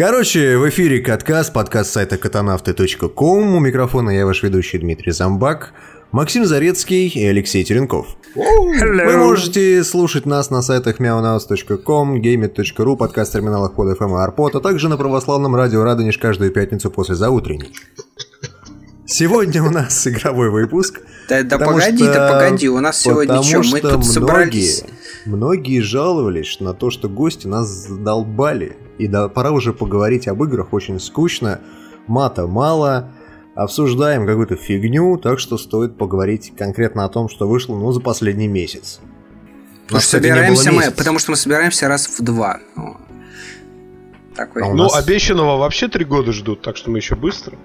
Короче, в эфире Каткаст, подкаст сайта катанавты.ком. У микрофона я ваш ведущий Дмитрий Замбак, Максим Зарецкий и Алексей Теренков. Hello. Вы можете слушать нас на сайтах meonaus.com, gameit.ru, подкаст-терминалах под FM и Arpod, а также на православном радио Радонеж каждую пятницу после заутренней. Сегодня у нас игровой выпуск. Да, да погоди, что- да погоди, у нас сегодня что, мы тут собрались. Многие, многие жаловались на то, что гости нас задолбали. И да, пора уже поговорить об играх, очень скучно, мата мало, обсуждаем какую-то фигню, так что стоит поговорить конкретно о том, что вышло ну, за последний месяц. Потому Нас, что собираемся мы, потому что мы собираемся раз в два. О. Такой. А Ну, нас- обещанного вообще три года ждут, так что мы еще быстро.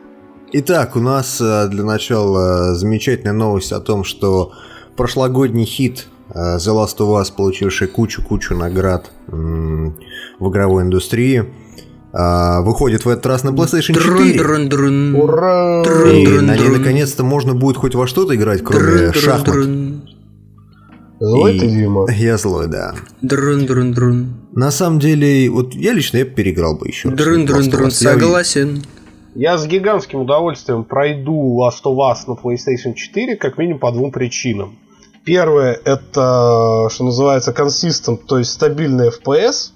Итак, у нас э, для начала замечательная новость о том, что прошлогодний хит э, The Last of Us, получивший кучу-кучу наград в игровой индустрии, э, выходит в этот раз на PlayStation 4. Друн-друн-друн. Ура! И на ней наконец-то можно будет хоть во что-то играть, кроме шахмат. Злой И- ты, Дима. Я злой, да. Друн-друн-друн. На самом деле, вот я лично я переиграл бы еще. раз. Друн-друн-друн. Я- Согласен. Я с гигантским удовольствием пройду Last of Us на PlayStation 4, как минимум по двум причинам. Первое, это, что называется, consistent, то есть стабильный FPS,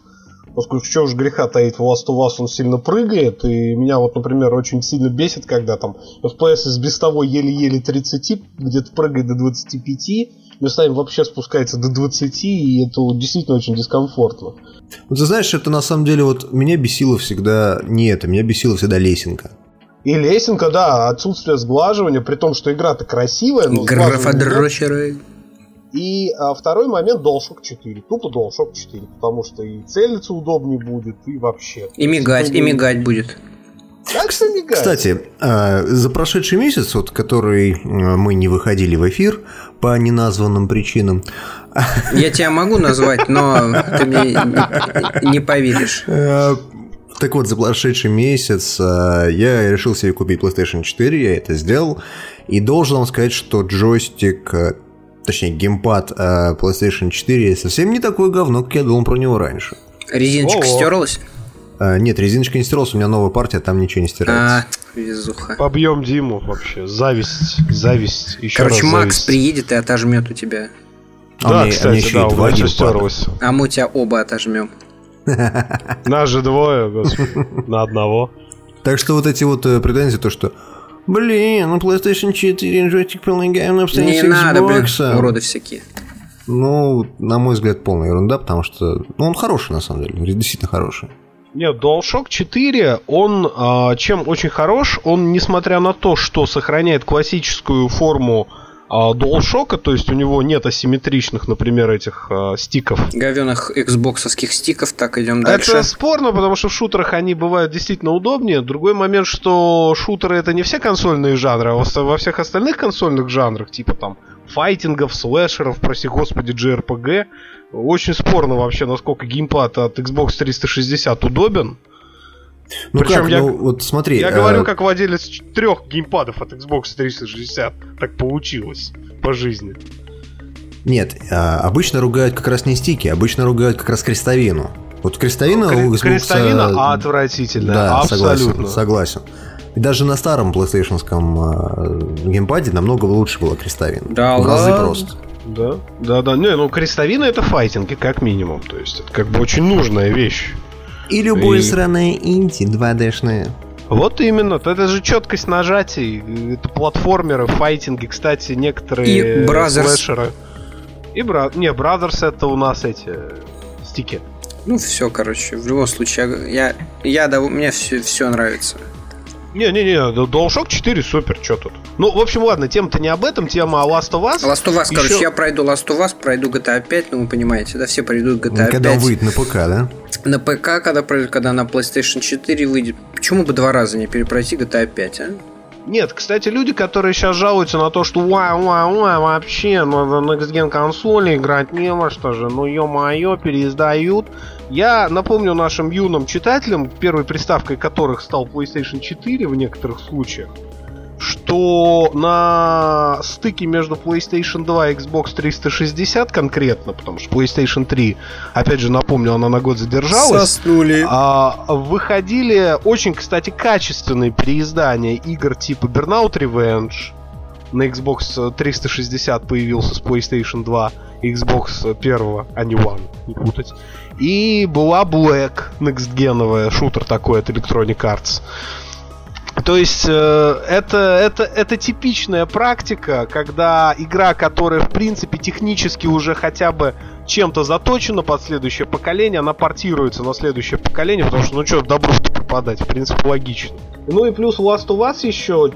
поскольку что уж греха таить, в Last of Us он сильно прыгает, и меня вот, например, очень сильно бесит, когда там FPS из без того еле-еле 30, где-то прыгает до 25, местами вообще спускается до 20, и это действительно очень дискомфортно. Вот ты знаешь, это на самом деле вот меня бесило всегда не это, меня бесила всегда лесенка. И лесенка, да, отсутствие сглаживания, при том, что игра-то красивая, но. Графодрочеры. И а, второй момент DualShock 4. Тупо DualShock 4, потому что и целиться удобнее будет, и вообще. И мигать, и мигать будет. Как что мигать? Кстати, э, за прошедший месяц, вот который э, мы не выходили в эфир по неназванным причинам, Я тебя могу назвать, но ты мне не- поверишь. э, так вот, за прошедший месяц э, я решил себе купить PlayStation 4, я это сделал, и должен вам сказать, что джойстик, точнее геймпад э, PlayStation 4 совсем не такое говно, как я думал про него раньше. Резиночка О-о. стерлась? Э, Нет, резиночка не стиралась, у меня новая партия, там ничего не стирается. А, везуха. Побьем Диму вообще. Зависть, зависть. Еще Короче, раз Макс зависть. приедет и отожмет у тебя. А Да, меня кстати, еще да, у два меня геймпада. стерлось. А мы у тебя оба отожмем. Нас же двое, господи, на одного. Так что вот эти вот э, претензии, то что Блин, на PlayStation 4 джойстик полный говно по Не надо, блин, уроды всякие. Ну, на мой взгляд, полная ерунда, потому что ну, он хороший, на самом деле, действительно хороший. Нет, DualShock 4, он а, чем очень хорош, он, несмотря на то, что сохраняет классическую форму а, DualShock, то есть у него нет асимметричных, например, этих а, стиков. Говёных xboxовских стиков, так идем дальше. Это спорно, потому что в шутерах они бывают действительно удобнее. Другой момент, что шутеры это не все консольные жанры, а во- во всех остальных консольных жанрах, типа там файтингов, слэшеров, прости господи, JRPG, очень спорно вообще, насколько геймпад от Xbox 360 удобен. Ну Причем как, я- ну вот смотри. Я э, говорю, как владелец трех геймпадов от Xbox 360. Так получилось по жизни. Нет, э, обычно ругают как раз не стики, обычно ругают как раз крестовину. Вот крестовина у Кре- Xbox... Крестовина э, отвратительная. Да, абсолютно. согласен, согласен. И даже на старом PlayStation геймпаде намного лучше была крестовина. Да В разы ладно? просто. Да, да, да. Не, ну крестовина это файтинги, как минимум. То есть это как бы очень нужная вещь. И любое И- сраное инди 2D-шное. Вот именно, это же четкость нажатий, это платформеры, файтинги, кстати, некоторые И Brothers. слэшеры. И бра... Не, Brothers это у нас эти стики. Ну, все, короче, в любом случае, я, я, дов- мне все, все нравится. Не-не-не, DualShock 4 супер, что тут? Ну, в общем, ладно, тема-то не об этом, тема о Last of Us. Last of Us, короче, Ещё- я пройду Last of Us, пройду GTA 5, ну, вы понимаете, да, все пройдут GTA 5. Когда он выйдет на ПК, да? На ПК, когда, пройдет, когда на PlayStation 4 выйдет. Почему бы два раза не перепройти GTA 5, а? Нет, кстати, люди, которые сейчас жалуются на то, что уа уа уа вообще ну, на Next Gen консоли играть не во что же, ну ё-моё, переиздают. Я напомню нашим юным читателям, первой приставкой которых стал PlayStation 4 в некоторых случаях, что на стыке между PlayStation 2 и Xbox 360 конкретно, потому что PlayStation 3, опять же напомню, она на год задержалась. Соснули. А, выходили очень, кстати, качественные переиздания игр типа Burnout Revenge. На Xbox 360 появился с PlayStation 2, Xbox 1, а не One, не путать. И была Black, некстгеновая, шутер такой от Electronic Arts. То есть э, это, это, это типичная практика, когда игра, которая в принципе технически уже хотя бы чем-то заточена под следующее поколение, она портируется на следующее поколение, потому что ну что, добро пропадать, в принципе логично. Ну и плюс Last of Us еще,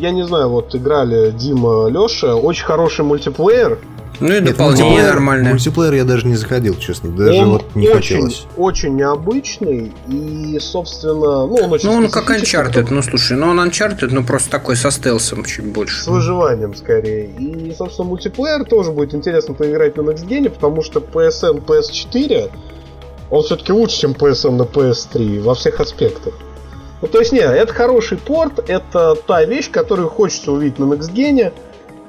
я не знаю, вот играли Дима, Леша, очень хороший мультиплеер, ну и дополнение нормальное. Мультиплеер я даже не заходил, честно. Даже он вот не очень, хотелось. очень необычный и, собственно, ну он очень Ну он как Uncharted, ну слушай, ну он Uncharted, ну просто такой со стелсом чуть больше. С выживанием скорее. И, собственно, мультиплеер тоже будет интересно поиграть на Next Gen, потому что PSN PS4, он все-таки лучше, чем PSN на PS3 во всех аспектах. Ну, то есть, нет, это хороший порт, это та вещь, которую хочется увидеть на Next Gen,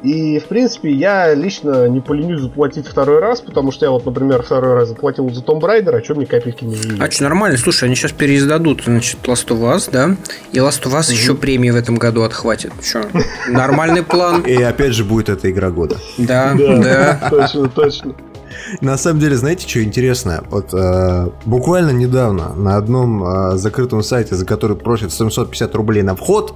и, в принципе, я лично не поленюсь заплатить второй раз, потому что я вот, например, второй раз заплатил за Tomb Raider, а что мне копейки не видели. А что, нормально, слушай, они сейчас переиздадут, значит, Last of Us, да? И Last of Us еще премии в этом году отхватит. Что, нормальный план? И опять же будет эта игра года. Да, да. Точно, точно. На самом деле, знаете, что интересно? Вот э, буквально недавно на одном э, закрытом сайте, за который просят 750 рублей на вход,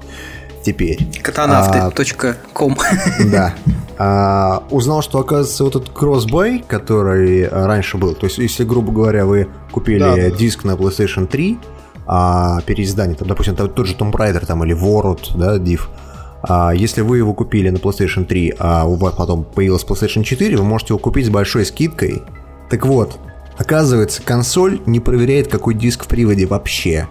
теперь. Катанавты.ком Да. А, узнал, что, оказывается, вот этот кроссбай, который а, раньше был, то есть, если, грубо говоря, вы купили да, да. диск на PlayStation 3, а переиздание, там, допустим, там тот же Tomb Raider там, или World, да, Div, а если вы его купили на PlayStation 3, а у вас потом появилась PlayStation 4, вы можете его купить с большой скидкой. Так вот, оказывается, консоль не проверяет, какой диск в приводе вообще.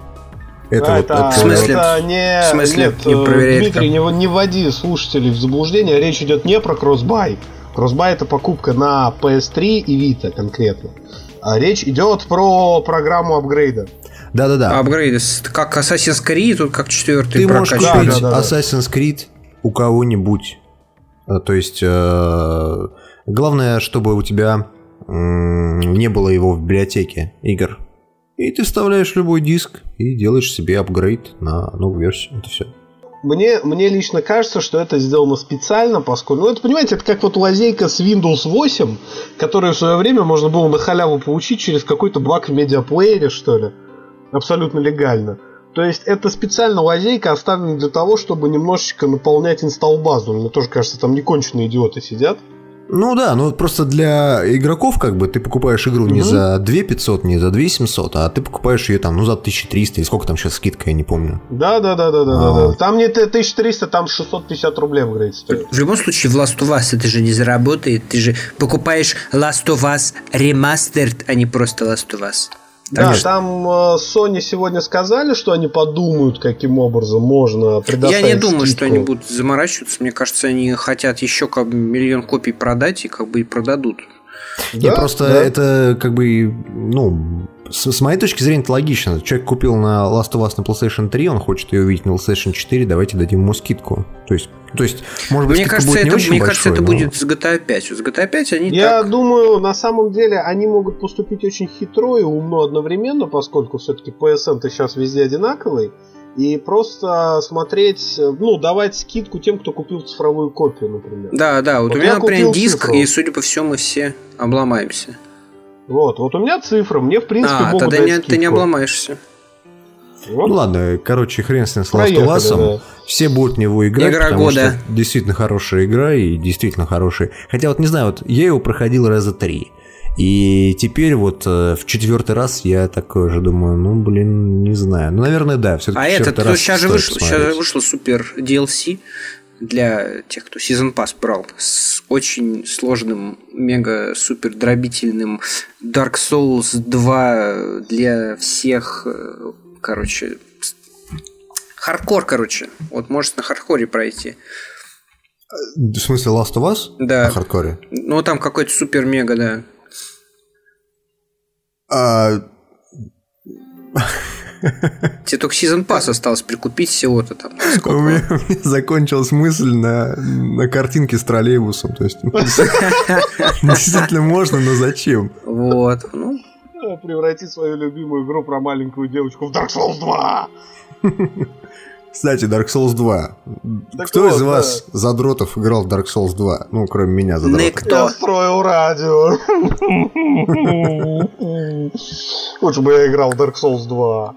Это А, вот это, это- В смысле? это не, В смысле нет, не э, проверяет Дмитрий, как? не, не вводи слушателей в заблуждение, речь идет не про кроссбай. Кроссбай это покупка на PS3 и Vita конкретно. А речь идет про программу апгрейда. Да-да-да. Апгрейды, как Assassin's Creed, тут как четвертый Ты можешь купить Да, да, да. Assassin's Creed у кого-нибудь. Э, То есть, э, главное, чтобы у тебя не было его в библиотеке игр. И ты вставляешь любой диск и делаешь себе апгрейд на новую версию. Это все. Мне, мне лично кажется, что это сделано специально, поскольку, ну это, понимаете, это как вот лазейка с Windows 8, которую в свое время можно было на халяву получить через какой-то баг в медиаплеере, что ли. Абсолютно легально. То есть это специально лазейка оставлена для того, чтобы немножечко наполнять инсталл-базу. Мне тоже кажется, там неконченные идиоты сидят. Ну да, ну просто для игроков как бы ты покупаешь игру не за 2 500, не за 2 700, а ты покупаешь ее там, ну за 1300 или сколько там сейчас скидка, я не помню. Да, да, да, да, да, да, А. да. Там не т- 1300, там 650 рублей в игре стоит. В любом случае, в Last of Us это же не заработает. Ты же покупаешь Last of Us Remastered, а не просто Last of Us. Да, там э, Sony сегодня сказали, что они подумают, каким образом можно Я предоставить не думаю, что они будут заморачиваться. Мне кажется, они хотят еще как бы миллион копий продать и как бы и продадут. Не, Да, просто да. это как бы, ну, с, с моей точки зрения, это логично. Человек купил на Last of Us на PlayStation 3, он хочет ее увидеть на PlayStation 4, давайте дадим ему скидку. То есть, то есть может быть, Мне кажется, будет не это, очень мне кажется, большой, это но- будет с GTA 5. С GTA 5 они Я так... думаю, на самом деле они могут поступить очень хитро и умно одновременно, поскольку все-таки PSN-то сейчас везде одинаковый. И просто смотреть, ну, давать скидку тем, кто купил цифровую копию, например. Да, да, вот, Вот у меня, например, диск, цифру. и, судя по всему, мы все обломаемся. Вот, вот у меня цифра, мне в принципе а, могут тогда дать не, скидку. ты не обломаешься. Вот, Ну ладно, короче, хрен с ним с Last of да. Все будут в него играть, Игра потому года. что действительно хорошая игра и действительно хорошая. Хотя вот не знаю, вот я его проходил раза три. И теперь вот э, в четвертый раз я такой же думаю, ну блин, не знаю. Ну, наверное, да. Все-таки А этот, то сейчас же вышло, сейчас же вышло супер DLC для тех, кто Season Pass брал, с очень сложным, мега супер дробительным Dark Souls 2 для всех, э, короче, хардкор, короче. Вот может на хардкоре пройти. В смысле Last of Us? Да. На хардкоре? Ну, там какой-то супер мега, да. А, Тебе только Season Pass осталось прикупить всего-то там. У меня, у меня закончилась мысль на, на картинке с троллейбусом. То есть, действительно можно, но зачем? Вот. Ну, превратить свою любимую игру про маленькую девочку в Dark Souls 2. Кстати, Dark Souls 2. Так Кто вот, из вас, да. задротов, играл в Dark Souls 2? Ну, кроме меня, задротов. Никто. Я строил радио. Лучше бы я играл в Dark Souls 2.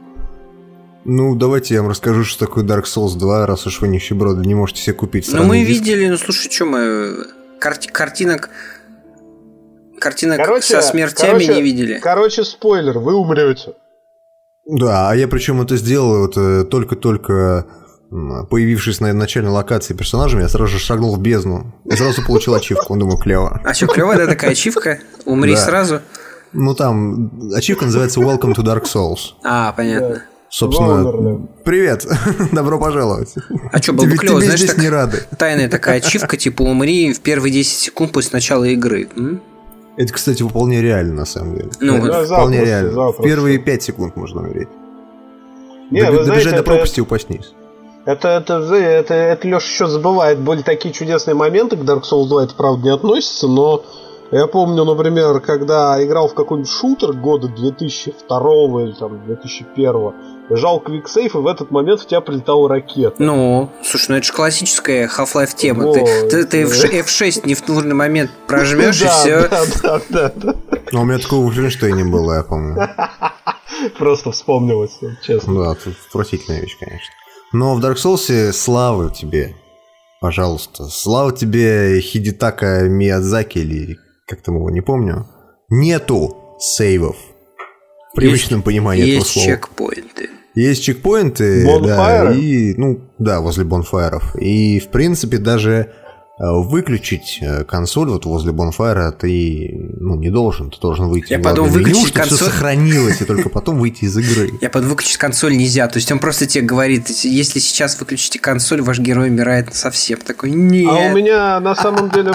Ну, давайте я вам расскажу, что такое Dark Souls 2, раз уж вы нищеброды не можете себе купить Ну, мы диск. видели, ну, слушай, что мы... Карти- картинок картинок короче, со смертями короче, не видели. Короче, спойлер, вы умрете. Да, а я причем это сделал вот э, только-только появившись на начальной локации персонажем, я сразу же шагнул в бездну и сразу получил ачивку. Он думаю, клево. А что, клево, да, такая ачивка? Умри да. сразу? Ну, там ачивка называется Welcome to Dark Souls. А, понятно. Собственно, привет, добро пожаловать. А что, было бы клево, знаешь, здесь так, не рады. тайная такая ачивка, типа умри в первые 10 секунд после начала игры. М? Это, кстати, вполне реально, на самом деле. Ну, это да, вполне запросто, реально. В первые 5 секунд можно умереть. Не, Д- добежать знаете, до пропасти это... упаснись. Это, это, это, это Леша еще забывает. Были такие чудесные моменты к Dark Souls 2, это правда не относится, но я помню, например, когда играл в какой-нибудь шутер года 2002 или там 2001, жал квиксейф, и в этот момент в тебя прилетала ракета. Ну, слушай, ну это же классическая Half-Life тема. Вот. Ты, ты, ты F6 не в нужный момент прожмешь и все. Да, да, да. Но у меня такого в не было, я помню. Просто вспомнилось, честно. Да, это отвратительная вещь, конечно. Но в Dark Souls слава тебе, пожалуйста. Слава тебе Хидитака Миядзаки или как там его, не помню. Нету сейвов. В привычном есть, понимании есть этого слова. Есть чекпоинты. Есть чекпоинты, да, и, ну, да, возле бонфайров. И, в принципе, даже выключить э, консоль вот возле Bonfire ты ну, не должен, ты должен выйти Я подумал, выключить меню, консоль... все сохранилось, и только потом выйти из игры. Я подумал, выключить консоль нельзя, то есть он просто тебе говорит, если сейчас выключите консоль, ваш герой умирает совсем. Такой, нет. А у меня на самом деле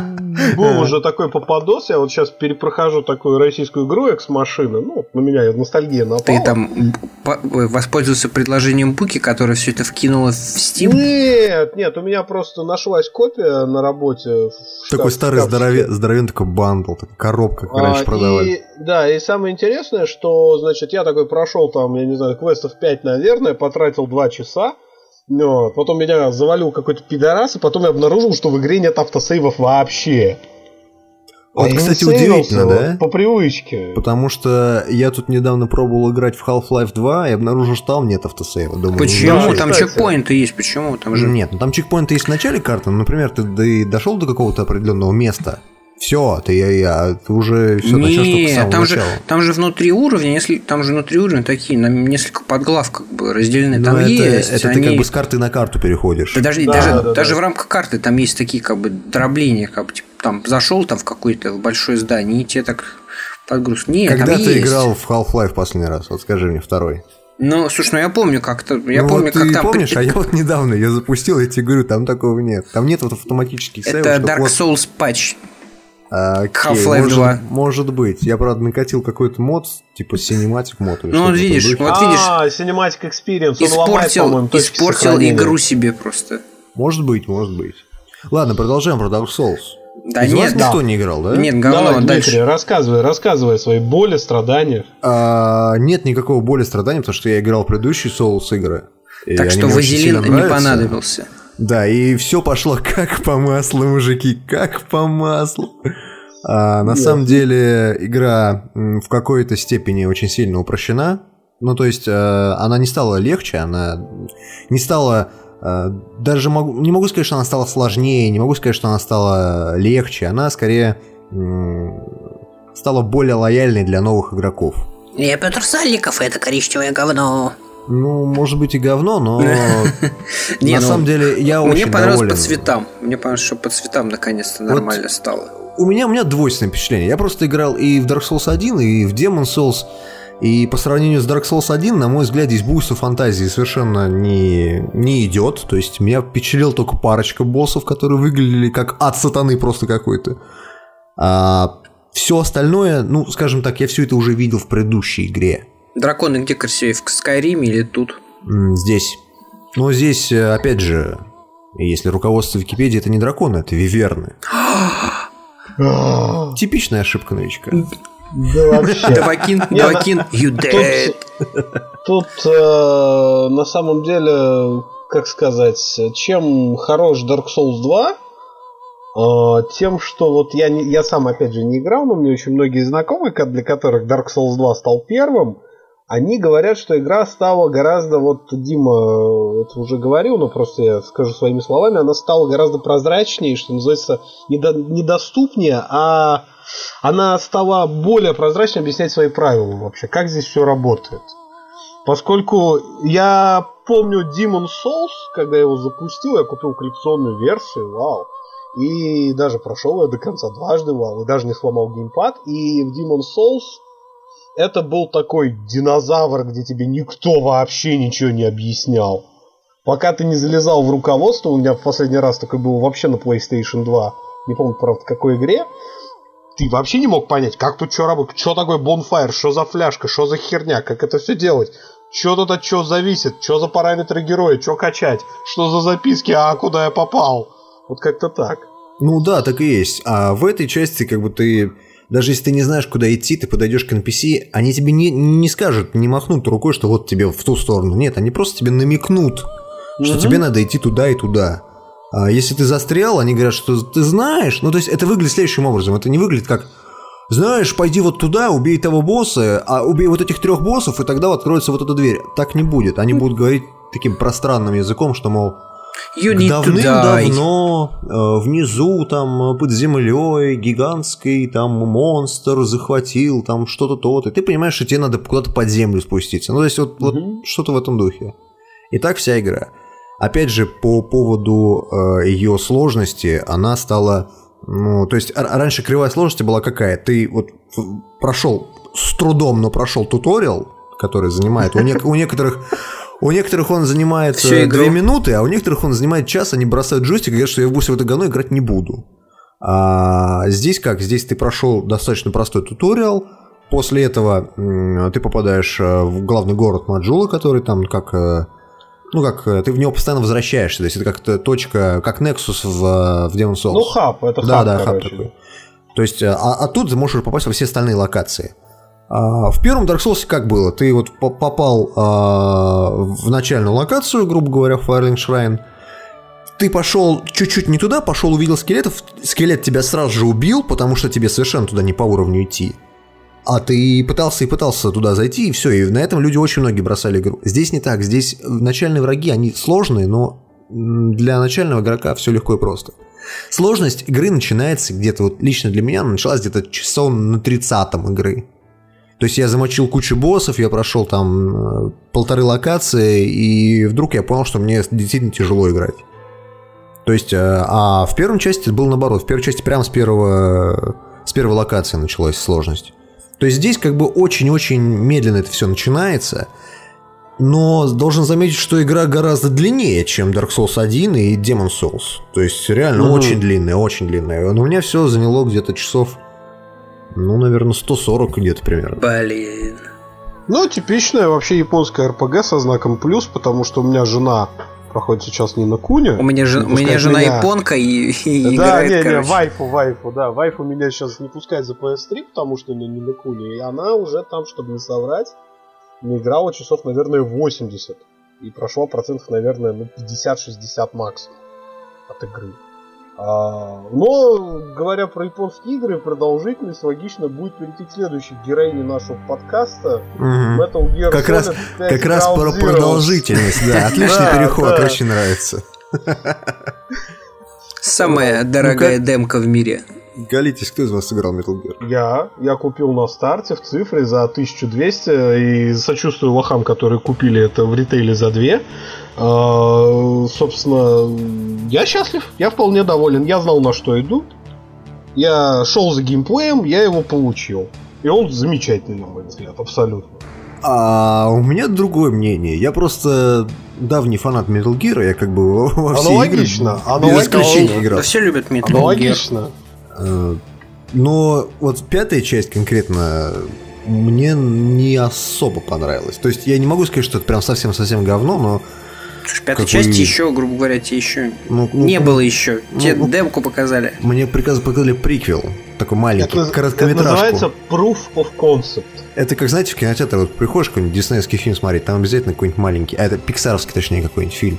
был уже такой попадос, я вот сейчас перепрохожу такую российскую игру Экс-машина, ну, на меня ностальгия напала. Ты там воспользовался предложением Буки, которое все это вкинуло в Steam? Нет, нет, у меня просто нашлась копия на работе. Такой старый здоровен, здоровен такой бандл, такая коробка, как а, раньше продавали. И, да, и самое интересное, что, значит, я такой прошел там, я не знаю, квестов 5, наверное, потратил 2 часа, вот, потом меня завалил какой-то пидорас, и потом я обнаружил, что в игре нет автосейвов вообще. Вот, а кстати, удивительно, да? По привычке. Потому что я тут недавно пробовал играть в Half-Life 2 и обнаружил, что там нет автосейва. Думаю, почему? Ну, там чекпоинты есть, почему? Там же... Нет, ну там чекпоинты есть в начале карты. Например, ты дошел до какого-то определенного места, все, ты, я, я, ты уже все начнешь только с самого там начала. Же, там же внутри уровня, если там же внутри уровня такие, на несколько подглав как бы разделены. Там это, есть. Это они... ты как бы с карты на карту переходишь. Да, даже, да, даже, да, даже да. в рамках карты там есть такие как бы дробления, как бы типа, там зашел там в какое-то большое здание, и тебе так подгруз. Нет, Когда ты есть. играл в Half-Life последний раз? Вот скажи мне второй. Ну, слушай, ну я помню как-то. Я ну, помню, вот как ты там. помнишь, а я вот недавно я запустил, я тебе говорю, там такого нет. Там нет вот автоматических сейвов. Это Dark Souls патч. А, Half-Life 2. Может быть. Я, правда, накатил какой-то мод, типа Cinematic мод. Ну, вот видишь, вот видишь. А, Cinematic Experience. Испортил, ломает, испортил игру себе просто. Может быть, может быть. Ладно, продолжаем про Dark Souls. Да Из нет, вас никто не играл, да? Нет, говно, Давай, Дмитрий, дальше. рассказывай, рассказывай о своей боли, страданиях. А, нет никакого боли, страданий, потому что я играл в предыдущие Souls игры. Так что Вазелин не понадобился. Да, и все пошло как по маслу, мужики, как по маслу. А, на yeah. самом деле игра в какой-то степени очень сильно упрощена. Ну, то есть, э, она не стала легче, она не стала... Э, даже могу, не могу сказать, что она стала сложнее, не могу сказать, что она стала легче. Она скорее стала более лояльной для новых игроков. Я Петр Сальников, это коричневое говно. Ну, может быть и говно, но на ну, самом деле я очень Мне понравилось по цветам. Мне понравилось, что по цветам наконец-то нормально стало. У меня, у меня двойственное впечатление. Я просто играл и в Dark Souls 1, и в Demon Souls. И по сравнению с Dark Souls 1, на мой взгляд, здесь буйство фантазии совершенно не, не идет. То есть меня впечатлил только парочка боссов, которые выглядели как ад сатаны просто какой-то. А все остальное, ну, скажем так, я все это уже видел в предыдущей игре. Драконы где красивее, в Скайриме или тут? Здесь. Ну, здесь, э, опять же, если руководство Википедии это не драконы, это виверны. Типичная ошибка новичка. Да вообще. Давакин, Давакин, you dead. Тут, э, на самом деле, как сказать, чем хорош Dark Souls 2, э, тем, что вот я, не, я сам, опять же, не играл, но мне очень многие знакомые, для которых Dark Souls 2 стал первым, они говорят, что игра стала гораздо, вот Дима это уже говорил, но просто я скажу своими словами, она стала гораздо прозрачнее, что называется, недо, недоступнее, а она стала более прозрачно объяснять свои правила вообще, как здесь все работает. Поскольку я помню Demon Souls, когда я его запустил, я купил коллекционную версию, вау. И даже прошел я до конца дважды, вау, и даже не сломал геймпад. И в Demon Souls это был такой динозавр, где тебе никто вообще ничего не объяснял. Пока ты не залезал в руководство, у меня в последний раз такое было вообще на PlayStation 2, не помню, правда, в какой игре, ты вообще не мог понять, как тут что работает, что такое Bonfire, что за фляжка, что за херня, как это все делать, что тут от чего зависит, что за параметры героя, что качать, что за записки, а куда я попал. Вот как-то так. Ну да, так и есть. А в этой части как бы ты даже если ты не знаешь, куда идти, ты подойдешь к NPC, они тебе не, не скажут, не махнут рукой, что вот тебе в ту сторону. Нет, они просто тебе намекнут, угу. что тебе надо идти туда и туда. А если ты застрял, они говорят, что ты знаешь. Ну, то есть это выглядит следующим образом. Это не выглядит как знаешь, пойди вот туда, убей того босса, а убей вот этих трех боссов, и тогда откроется вот эта дверь. Так не будет. Они будут говорить таким пространным языком, что, мол, Давным-давно э, внизу, там, под землей, гигантский, там, монстр захватил, там, что-то то-то. И ты понимаешь, что тебе надо куда-то под землю спуститься. Ну, то есть, вот, угу. вот что-то в этом духе. И так вся игра. Опять же, по поводу э, ее сложности, она стала... Ну, то есть, раньше кривая сложности была какая? Ты вот прошел с трудом, но прошел туториал, который занимает у, не, у некоторых у некоторых он занимает Всю 2 минуты, а у некоторых он занимает час, они бросают джойстик и говорят, что я в в это говно играть не буду. А здесь как? Здесь ты прошел достаточно простой туториал, после этого ты попадаешь э, в главный город Маджула, который там как э, ну, как э, ты в него постоянно возвращаешься. То есть это как-то точка, как Nexus в, в Demon Souls. Ну, хаб, это да, хаб, да, короче. хаб такой. То есть, а, а тут ты можешь попасть во все остальные локации. А, в первом Dark Souls как было? Ты вот попал а, в начальную локацию, грубо говоря, в Firelink Shrine. Ты пошел чуть-чуть не туда, пошел, увидел скелетов. Скелет тебя сразу же убил, потому что тебе совершенно туда не по уровню идти. А ты пытался и пытался туда зайти, и все. И на этом люди очень многие бросали игру. Здесь не так. Здесь начальные враги, они сложные, но для начального игрока все легко и просто. Сложность игры начинается где-то, вот лично для меня, началась где-то часов на 30 игры. То есть я замочил кучу боссов, я прошел там э, полторы локации, и вдруг я понял, что мне действительно тяжело играть. То есть, э, а в первом части было наоборот. В первой части прямо с первого, с первой локации началась сложность. То есть здесь как бы очень-очень медленно это все начинается, но должен заметить, что игра гораздо длиннее, чем Dark Souls 1 и Demon Souls. То есть реально угу. очень длинная, очень длинная. Но у меня все заняло где-то часов ну, наверное, 140 где-то примерно. Блин. Ну, типичная вообще японская РПГ со знаком плюс, потому что у меня жена проходит сейчас не на Куне. У меня, же, у меня жена меня... японка и, и да, играет, не, короче. не, вайфу, вайфу, да. Вайфу меня сейчас не пускает за PS3, потому что она не на Куне. И она уже там, чтобы не соврать, не играла часов, наверное, 80. И прошла процентов, наверное, ну, 50-60 максимум от игры. А, но, говоря про японские игры, продолжительность логично будет перейти к следующей героине нашего подкаста. Угу. Metal Gear как раз, как раз про продолжительность, да. Отличный переход, очень нравится. Самая дорогая демка в мире. Галитесь, кто из вас сыграл Metal Gear? Я. Я купил на старте в цифре за 1200 и сочувствую лохам, которые купили это в ритейле за 2. А, собственно, я счастлив, я вполне доволен. Я знал, на что иду. Я шел за геймплеем, я его получил. И он замечательный, на мой взгляд, абсолютно. А у меня другое мнение. Я просто давний фанат Metal Gear, я как бы во все Аналогично. игры аналогично. без исключения играл. Да все любят Metal Аналогично. Gear. Но вот пятая часть конкретно мне не особо понравилось. То есть я не могу сказать, что это прям совсем-совсем говно, но Слушай, пятой части еще, грубо говоря, тебе еще ну, ну, не ну, было еще. Ну, тебе ну, демку показали. Мне приказ показали приквел. Такой маленький, это, короткометражку. Это называется Proof of Concept. Это как, знаете, в кинотеатр вот приходишь какой-нибудь диснеевский фильм смотреть, там обязательно какой-нибудь маленький, а это пиксаровский, точнее, какой-нибудь фильм.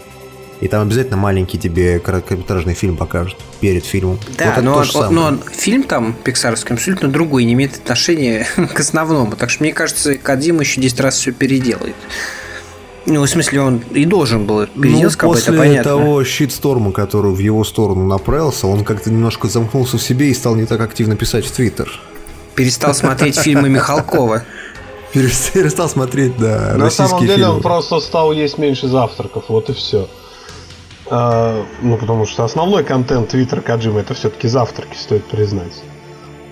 И там обязательно маленький тебе короткометражный фильм покажут перед фильмом. Да, вот но, он, он, но фильм там пиксаровский абсолютно другой, не имеет отношения к основному. Так что мне кажется, Кадим еще 10 раз все переделает. Ну, в смысле, он и должен был переделать, ну, после понятно. того щитсторма, который в его сторону направился, он как-то немножко замкнулся в себе и стал не так активно писать в Твиттер. Перестал смотреть фильмы Михалкова. Перестал смотреть, да, На самом деле он просто стал есть меньше завтраков, вот и все. А, ну, потому что основной контент Твиттера Каджима это все-таки завтраки, стоит признать.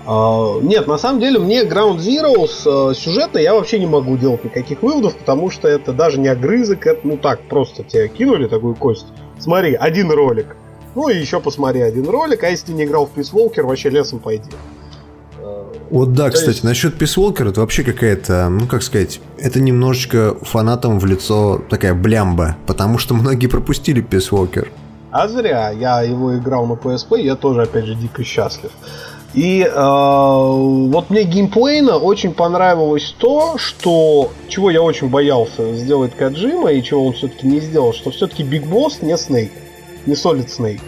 А, нет, на самом деле мне Ground Zeroes а, сюжетно я вообще не могу делать никаких выводов, потому что это даже не огрызок, это ну так, просто тебе кинули такую кость. Смотри, один ролик. Ну и еще посмотри один ролик, а если ты не играл в Peace Walker, вообще лесом пойди. Вот да, То кстати, есть... насчет Peace Walker, это вообще какая-то, ну как сказать, это немножечко фанатам в лицо такая блямба, потому что многие пропустили Peace Walker. А зря, я его играл на PSP, я тоже, опять же, дико счастлив. И э, вот мне геймплейно очень понравилось то, что чего я очень боялся сделать Каджима и чего он все-таки не сделал, что все-таки Биг Босс не Снейк, не Solid Snake.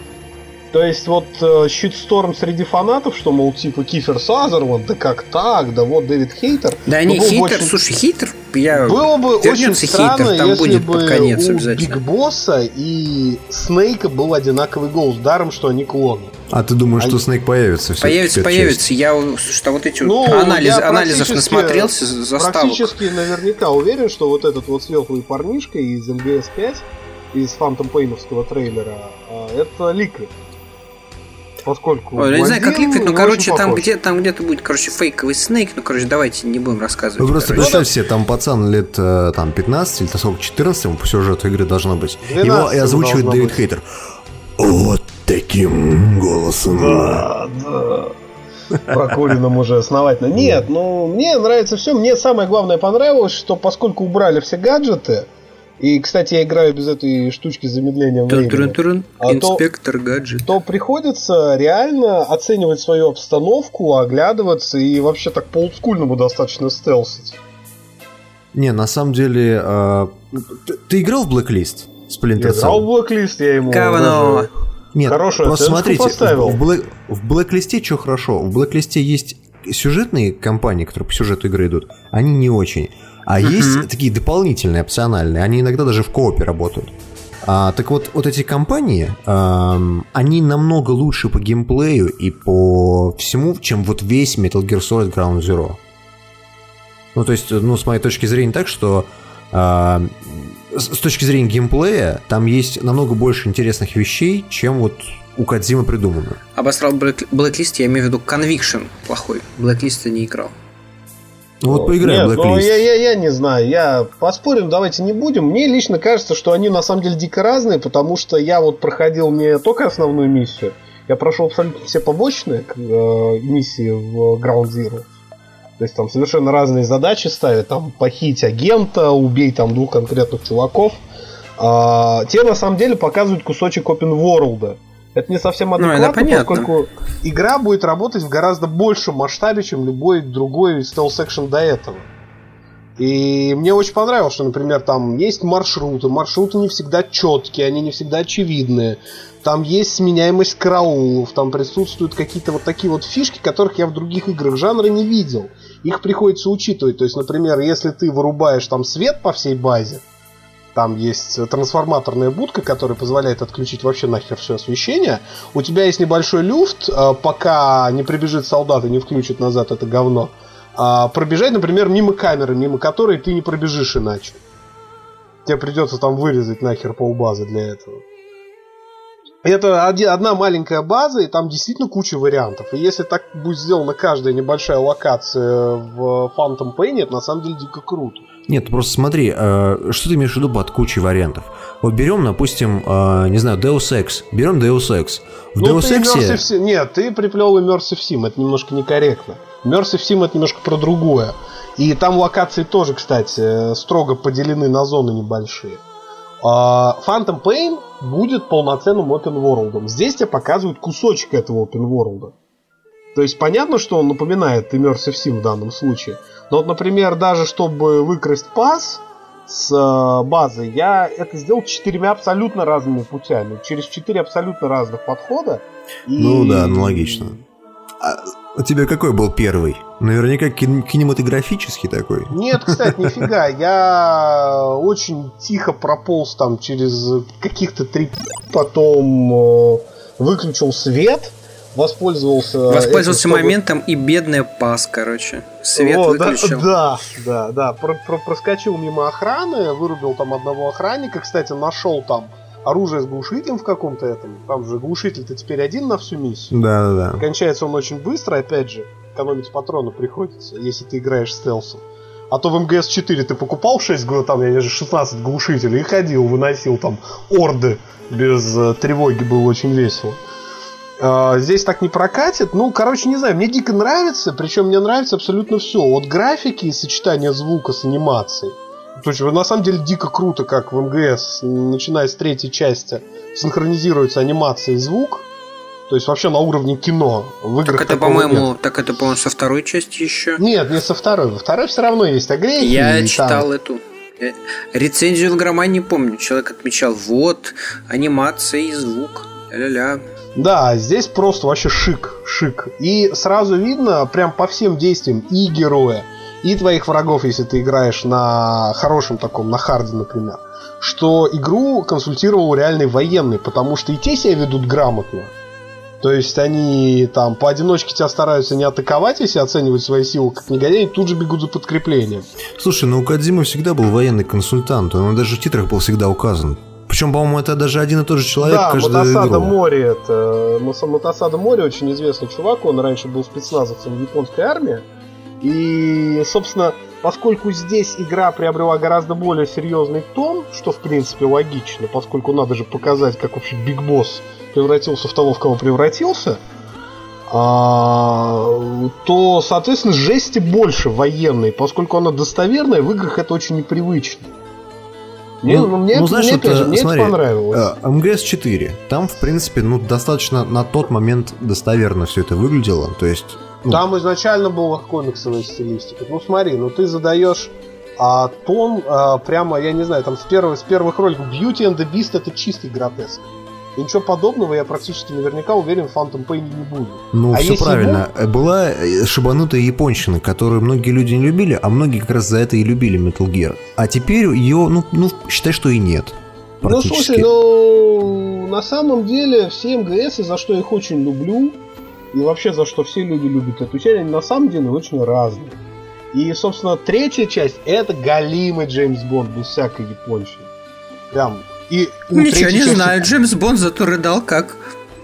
То есть вот э, щитсторм среди фанатов, что, мол, типа Кифер Сазерван, да как так, да вот Дэвид Хейтер. Да не, Хейтер, очень... слушай, Хейтер, я... Было бы очень странно, хейтер, там если будет бы под конец у Биг Босса и Снейка был одинаковый голос, даром, что они клоны. А ты думаешь, а... что Снейк появится? Появится, появится. Я, что вот эти ну, анализ, анализов насмотрелся, заставок. Практически наверняка уверен, что вот этот вот светлый парнишка из МГС 5, из Фантом Пейновского трейлера, а, это Ликвид поскольку... Ой, не знаю, как Liquid, но, короче, там, где, там где-то будет, короче, фейковый Снейк, ну, короче, давайте не будем рассказывать. Вы просто представьте себе, там пацан лет э, там 15 или сколько, 14 ему по сюжету игры должно быть. Его и озвучивает Дэвид быть. Хейтер. Вот таким голосом. Да, да. Прокуренным уже основательно. Нет, ну, мне нравится все. Мне самое главное понравилось, что поскольку убрали все гаджеты, и, кстати, я играю без этой штучки с замедлением времени. А Инспектор то, гаджет. То приходится реально оценивать свою обстановку, оглядываться и вообще так по олдскульному достаточно стелсить. Не, на самом деле, э, ты, ты играл в Blacklist? Splinter Cell? Играл в Blacklist, я ему Говно. Нет, Хорошую просто смотрите, поставил. в, в, Black, в Blacklist что хорошо? В Blacklist есть сюжетные кампании, которые по сюжету игры идут, они не очень. А uh-huh. есть такие дополнительные, опциональные, они иногда даже в коопе работают. А, так вот, вот эти компании, эм, они намного лучше по геймплею и по всему, чем вот весь Metal Gear Solid Ground Zero. Ну, то есть, ну, с моей точки зрения так, что э, с точки зрения геймплея там есть намного больше интересных вещей, чем вот у Кадзимы придумано. Обосрал Black, Blacklist, я имею в виду Conviction плохой. Blacklist я не играл. Ну вот поиграем Нет, ну, я, я, я не знаю, я поспорим, давайте не будем. Мне лично кажется, что они на самом деле дико разные, потому что я вот проходил не только основную миссию, я прошел абсолютно все побочные э, миссии в Ground Zero. То есть там совершенно разные задачи ставят, там похить агента, убей там двух конкретных чуваков. А, те на самом деле показывают кусочек open world. Это не совсем адекватно, ну, это поскольку игра будет работать в гораздо большем масштабе, чем любой другой стелс-экшен до этого. И мне очень понравилось, что, например, там есть маршруты. Маршруты не всегда четкие, они не всегда очевидные. Там есть сменяемость караулов, там присутствуют какие-то вот такие вот фишки, которых я в других играх жанра не видел. Их приходится учитывать. То есть, например, если ты вырубаешь там свет по всей базе, там есть трансформаторная будка, которая позволяет отключить вообще нахер все освещение. У тебя есть небольшой люфт, э, пока не прибежит солдат и не включит назад это говно. А, пробежать, например, мимо камеры, мимо которой ты не пробежишь иначе. Тебе придется там вырезать нахер полбазы для этого. Это одна маленькая база, и там действительно куча вариантов. И если так будет сделана каждая небольшая локация в Phantom Pain, это на самом деле дико круто. Нет, просто смотри, э, что ты имеешь в виду под кучей вариантов? Вот берем, допустим, э, не знаю, Deus Ex. Берем Deus Ex. В ну, Deus Ex... Immersive... Нет, ты приплел Immersive Sim, это немножко некорректно. Immersive Sim это немножко про другое. И там локации тоже, кстати, строго поделены на зоны небольшие. А, Phantom Pain будет полноценным open world. Здесь тебе показывают кусочек этого open world. То есть понятно, что он напоминает Immersive Sim в данном случае. Но вот, например, даже чтобы выкрасть пас с э, базы, я это сделал четырьмя абсолютно разными путями. Через четыре абсолютно разных подхода. И... Ну да, аналогично. А у тебя какой был первый? Наверняка кин- кинематографический такой. Нет, кстати, нифига. Я очень тихо прополз там через каких-то три... Потом э, выключил свет, воспользовался... Воспользовался моментом и бедная пас, короче. Свет О, выключил. Да, да, да. да. Про -про Проскочил мимо охраны, вырубил там одного охранника. Кстати, нашел там оружие с глушителем в каком-то этом. Там же глушитель-то теперь один на всю миссию. Да, да, да. Кончается он очень быстро, опять же. Экономить патроны приходится, если ты играешь стелсом. А то в МГС-4 ты покупал 6, там, я не знаю, 16 глушителей и ходил, выносил там орды без э, тревоги, было очень весело. А, здесь так не прокатит. Ну, короче, не знаю, мне дико нравится, причем мне нравится абсолютно все. От графики и сочетания звука с анимацией. То есть, на самом деле, дико круто, как в МГС, начиная с третьей части, синхронизируется анимация и звук. То есть вообще на уровне кино. В играх так это, по-моему, так это, по-моему, со второй части еще. Нет, не со второй. Во второй все равно есть огрехи. Я читал там... эту э, рецензию в Грома не помню. Человек отмечал, вот, анимация и звук. Ля-ля-ля. Да, здесь просто вообще шик, шик. И сразу видно, прям по всем действиям и героя, и твоих врагов, если ты играешь на хорошем таком, на харде, например, что игру консультировал реальный военный, потому что и те себя ведут грамотно. То есть они там поодиночке тебя стараются не атаковать, если оценивать свои силы как негодяи, тут же бегут за подкреплением. Слушай, ну у Кадзимы всегда был военный консультант, он даже в титрах был всегда указан. Причем, по-моему, это даже один и тот же человек да, Матасада. Мори, это Матасада Мори очень известный чувак, он раньше был спецназовцем в японской армии. И, собственно, поскольку здесь игра приобрела гораздо более серьезный тон, что в принципе логично, поскольку надо же показать, как вообще Биг Босс превратился в того, в кого превратился, а, то, соответственно, жести больше военной, поскольку она достоверная, в играх это очень непривычно. Мне, ну, мне, ну, знаешь, мне, это, же, мне смотри, это понравилось. Э, МГС-4. Там, в принципе, ну, достаточно на тот момент достоверно все это выглядело. То есть... Ну... Там изначально была комиксовая стилистика. Ну, смотри, ну ты задаешь а, тон а, прямо, я не знаю, там с, первых, с первых роликов Beauty and the Beast это чистый гротеск. И ничего подобного я практически наверняка уверен в Phantom Pain не буду. Ну, а все правильно. Буду... Была э, шибанутая японщина, которую многие люди не любили, а многие как раз за это и любили Metal Gear. А теперь ее, ну, ну считай, что и нет. Ну, слушай, ну, на самом деле все МГС, за что их очень люблю, и вообще за что все люди любят эту серию, они на самом деле очень разные. И, собственно, третья часть это галимый Джеймс Бонд без всякой японщины. Прям и Ничего не части... знаю, Джеймс Бонд зато рыдал как...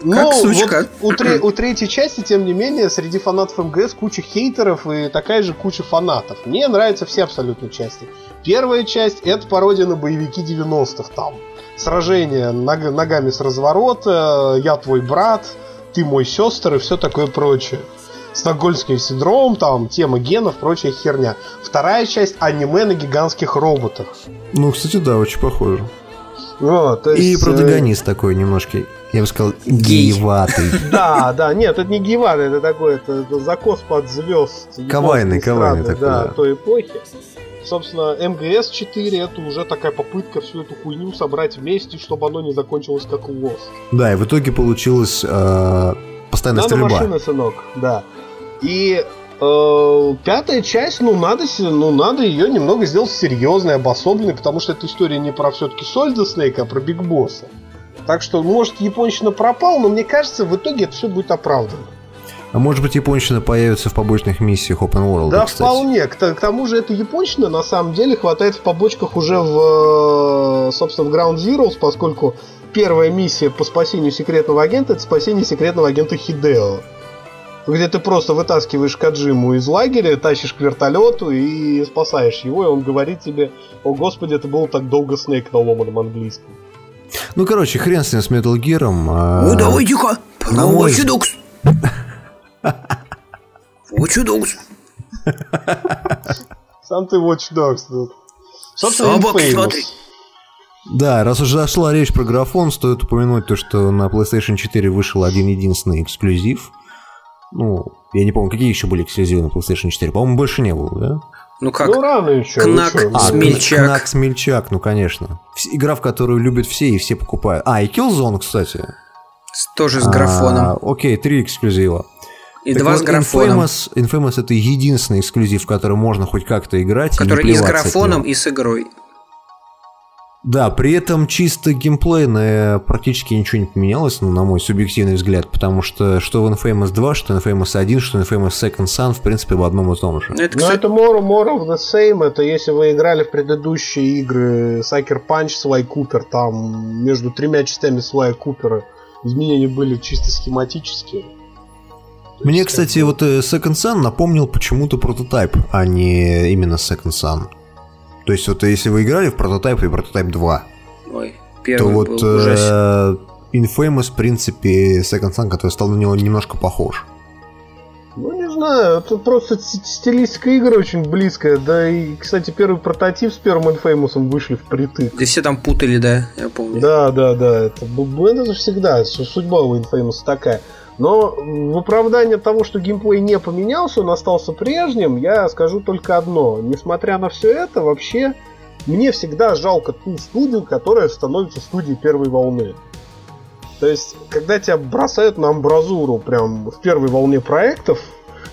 Ну, как сучка. Вот у, тре- у третьей части, тем не менее, среди фанатов МГС куча хейтеров и такая же куча фанатов. Мне нравятся все абсолютно части. Первая часть это пародия на боевики 90-х. Там сражение ног- ногами с разворота, я твой брат, ты мой сестр и все такое прочее. Стокгольмский синдром, там, тема генов, прочая херня. Вторая часть аниме на гигантских роботах. Ну, кстати, да, очень похоже. Ну, то есть, И протагонист э... такой немножко, я бы сказал, гейватый. Да, да, нет, это не гейватый, это такой, это, закос под звезд. Кавайный, кавайный такой, да. той эпохи. Собственно, МГС-4 это уже такая попытка всю эту хуйню собрать вместе, чтобы оно не закончилось как Lost. Да, и в итоге получилось э, постоянная стрельба. машина, сынок, да. И пятая часть, ну надо, ну надо ее немного сделать серьезной, обособленной, потому что эта история не про все-таки Сольда Снейка, а про Биг Босса. Так что, может, японщина пропал, но мне кажется, в итоге это все будет оправдано. А может быть, японщина появится в побочных миссиях Open World? Да, кстати. вполне. К, к тому же, эта японщина на самом деле хватает в побочках уже в, э, собственно, в Ground Zeroes, поскольку первая миссия по спасению секретного агента это спасение секретного агента Хидео где ты просто вытаскиваешь Каджиму из лагеря, тащишь к вертолету и спасаешь его, и он говорит тебе, о господи, это было так долго Снейк на ломаном английском. Ну, короче, хрен с ним с Metal Gear. А... Ну, давай тихо. На мой... Чудокс. О, чудокс. Сам ты Watch Dogs. Собак смотри. Да, раз уже зашла речь про графон, стоит упомянуть то, что на PlayStation 4 вышел один-единственный эксклюзив. Ну, я не помню, какие еще были эксклюзивы на PlayStation 4. По-моему, больше не было, да? Ну как? Ну рано еще. Кнак ну, Смельчак. А, Кнак Смельчак, ну конечно. Игра, в которую любят все и все покупают. А, и Killzone, кстати. Тоже с графоном. А, окей, три эксклюзива. И так два вот, с графоном. Infamous, Infamous это единственный эксклюзив, в который можно хоть как-то играть. Который и, и с графоном, и с игрой. Да, при этом чисто геймплейно практически ничего не поменялось, ну, на мой субъективный взгляд, потому что что в Infamous 2, что Infamous 1, что Infamous Second Son, в принципе, в одном и том же. Ну, это, кстати... это more, more of the same, это если вы играли в предыдущие игры Sucker Punch, Sly Cooper, там между тремя частями Sly Cooper изменения были чисто схематические. Мне, кстати, вот э, Second Sun напомнил почему-то прототип, а не именно Second Sun. То есть вот если вы играли в прототип и прототип 2, Ой, первый то вот э, Infamous, в принципе, Second Sun, который стал на него немножко похож. Ну, не знаю, это просто стилистика игры очень близкая. Да и, кстати, первый прототип с первым Infamous вышли впритык. Да все там путали, да, я помню. Да, да, да. Это, это же всегда, судьба у Infamous такая. Но в оправдание того, что геймплей не поменялся, он остался прежним, я скажу только одно. Несмотря на все это, вообще мне всегда жалко ту студию, которая становится студией первой волны. То есть, когда тебя бросают на амбразуру прям в первой волне проектов,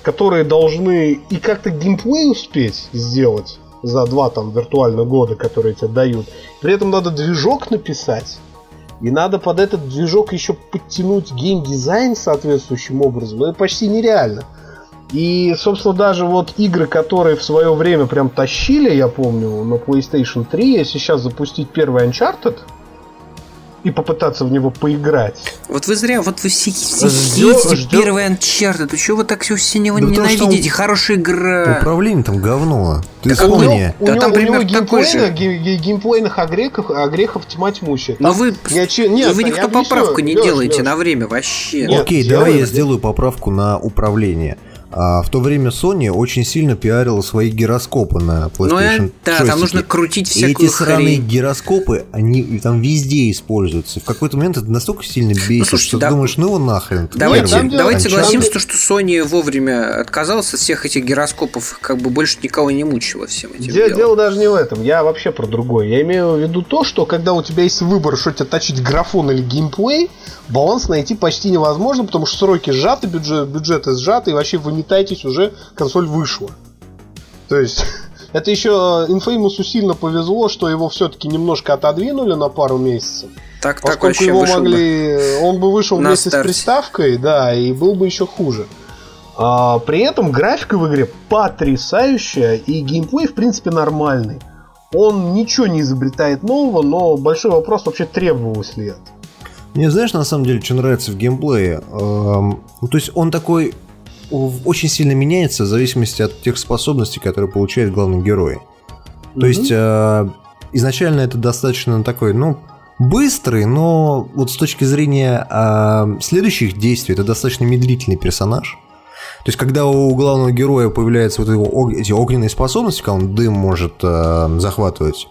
которые должны и как-то геймплей успеть сделать за два там виртуальных года, которые тебе дают, при этом надо движок написать, и надо под этот движок еще подтянуть геймдизайн соответствующим образом. Это почти нереально. И, собственно, даже вот игры, которые в свое время прям тащили, я помню, на PlayStation 3, если сейчас запустить первый Uncharted, и попытаться в него поиграть. Вот вы зря, вот вы все, ждё... первый Uncharted. Ты чего вы так все все него да ненавидите? Хорошая игра. Управление там говно. Ты так вспомни. У, да, у, там у него геймплейных, геймплейных огрехов, огрехов тьма тьмущая. Но вы, я, че, нет, вы никто поправку не делаете Леш. на время вообще. Нет, Окей, давай я сделаю поправку на управление. А в то время Sony очень сильно пиарила свои гироскопы на PlayStation ну, Да, там нужно крутить всякую И эти сраные гироскопы, они там везде используются. В какой-то момент это настолько сильно бесит, ну, слушайте, что да, ты думаешь, ну его нахрен. Давайте, Нет, давайте согласимся, что Sony вовремя отказался от всех этих гироскопов, как бы больше никого не мучило всем этим дело, делом. Дело даже не в этом, я вообще про другое. Я имею в виду то, что когда у тебя есть выбор, что тебе точить графон или геймплей, баланс найти почти невозможно, потому что сроки сжаты, бюджет, бюджеты сжаты, и вообще вы метаетесь, уже консоль вышла. То есть, это еще Infamous сильно повезло, что его все-таки немножко отодвинули на пару месяцев. Так, поскольку так его могли... Бы он бы вышел вместе старте. с приставкой, да, и был бы еще хуже. А, при этом графика в игре потрясающая, и геймплей, в принципе, нормальный. Он ничего не изобретает нового, но большой вопрос вообще требовалось ли это. Мне знаешь, на самом деле, что нравится в геймплее? Эм, ну, то есть он такой очень сильно меняется в зависимости от тех способностей, которые получает главный герой. То mm-hmm. есть э, изначально это достаточно такой, ну, быстрый, но вот с точки зрения э, следующих действий это достаточно медлительный персонаж. То есть, когда у главного героя появляются вот его, эти огненные способности, когда он дым может э, захватывать,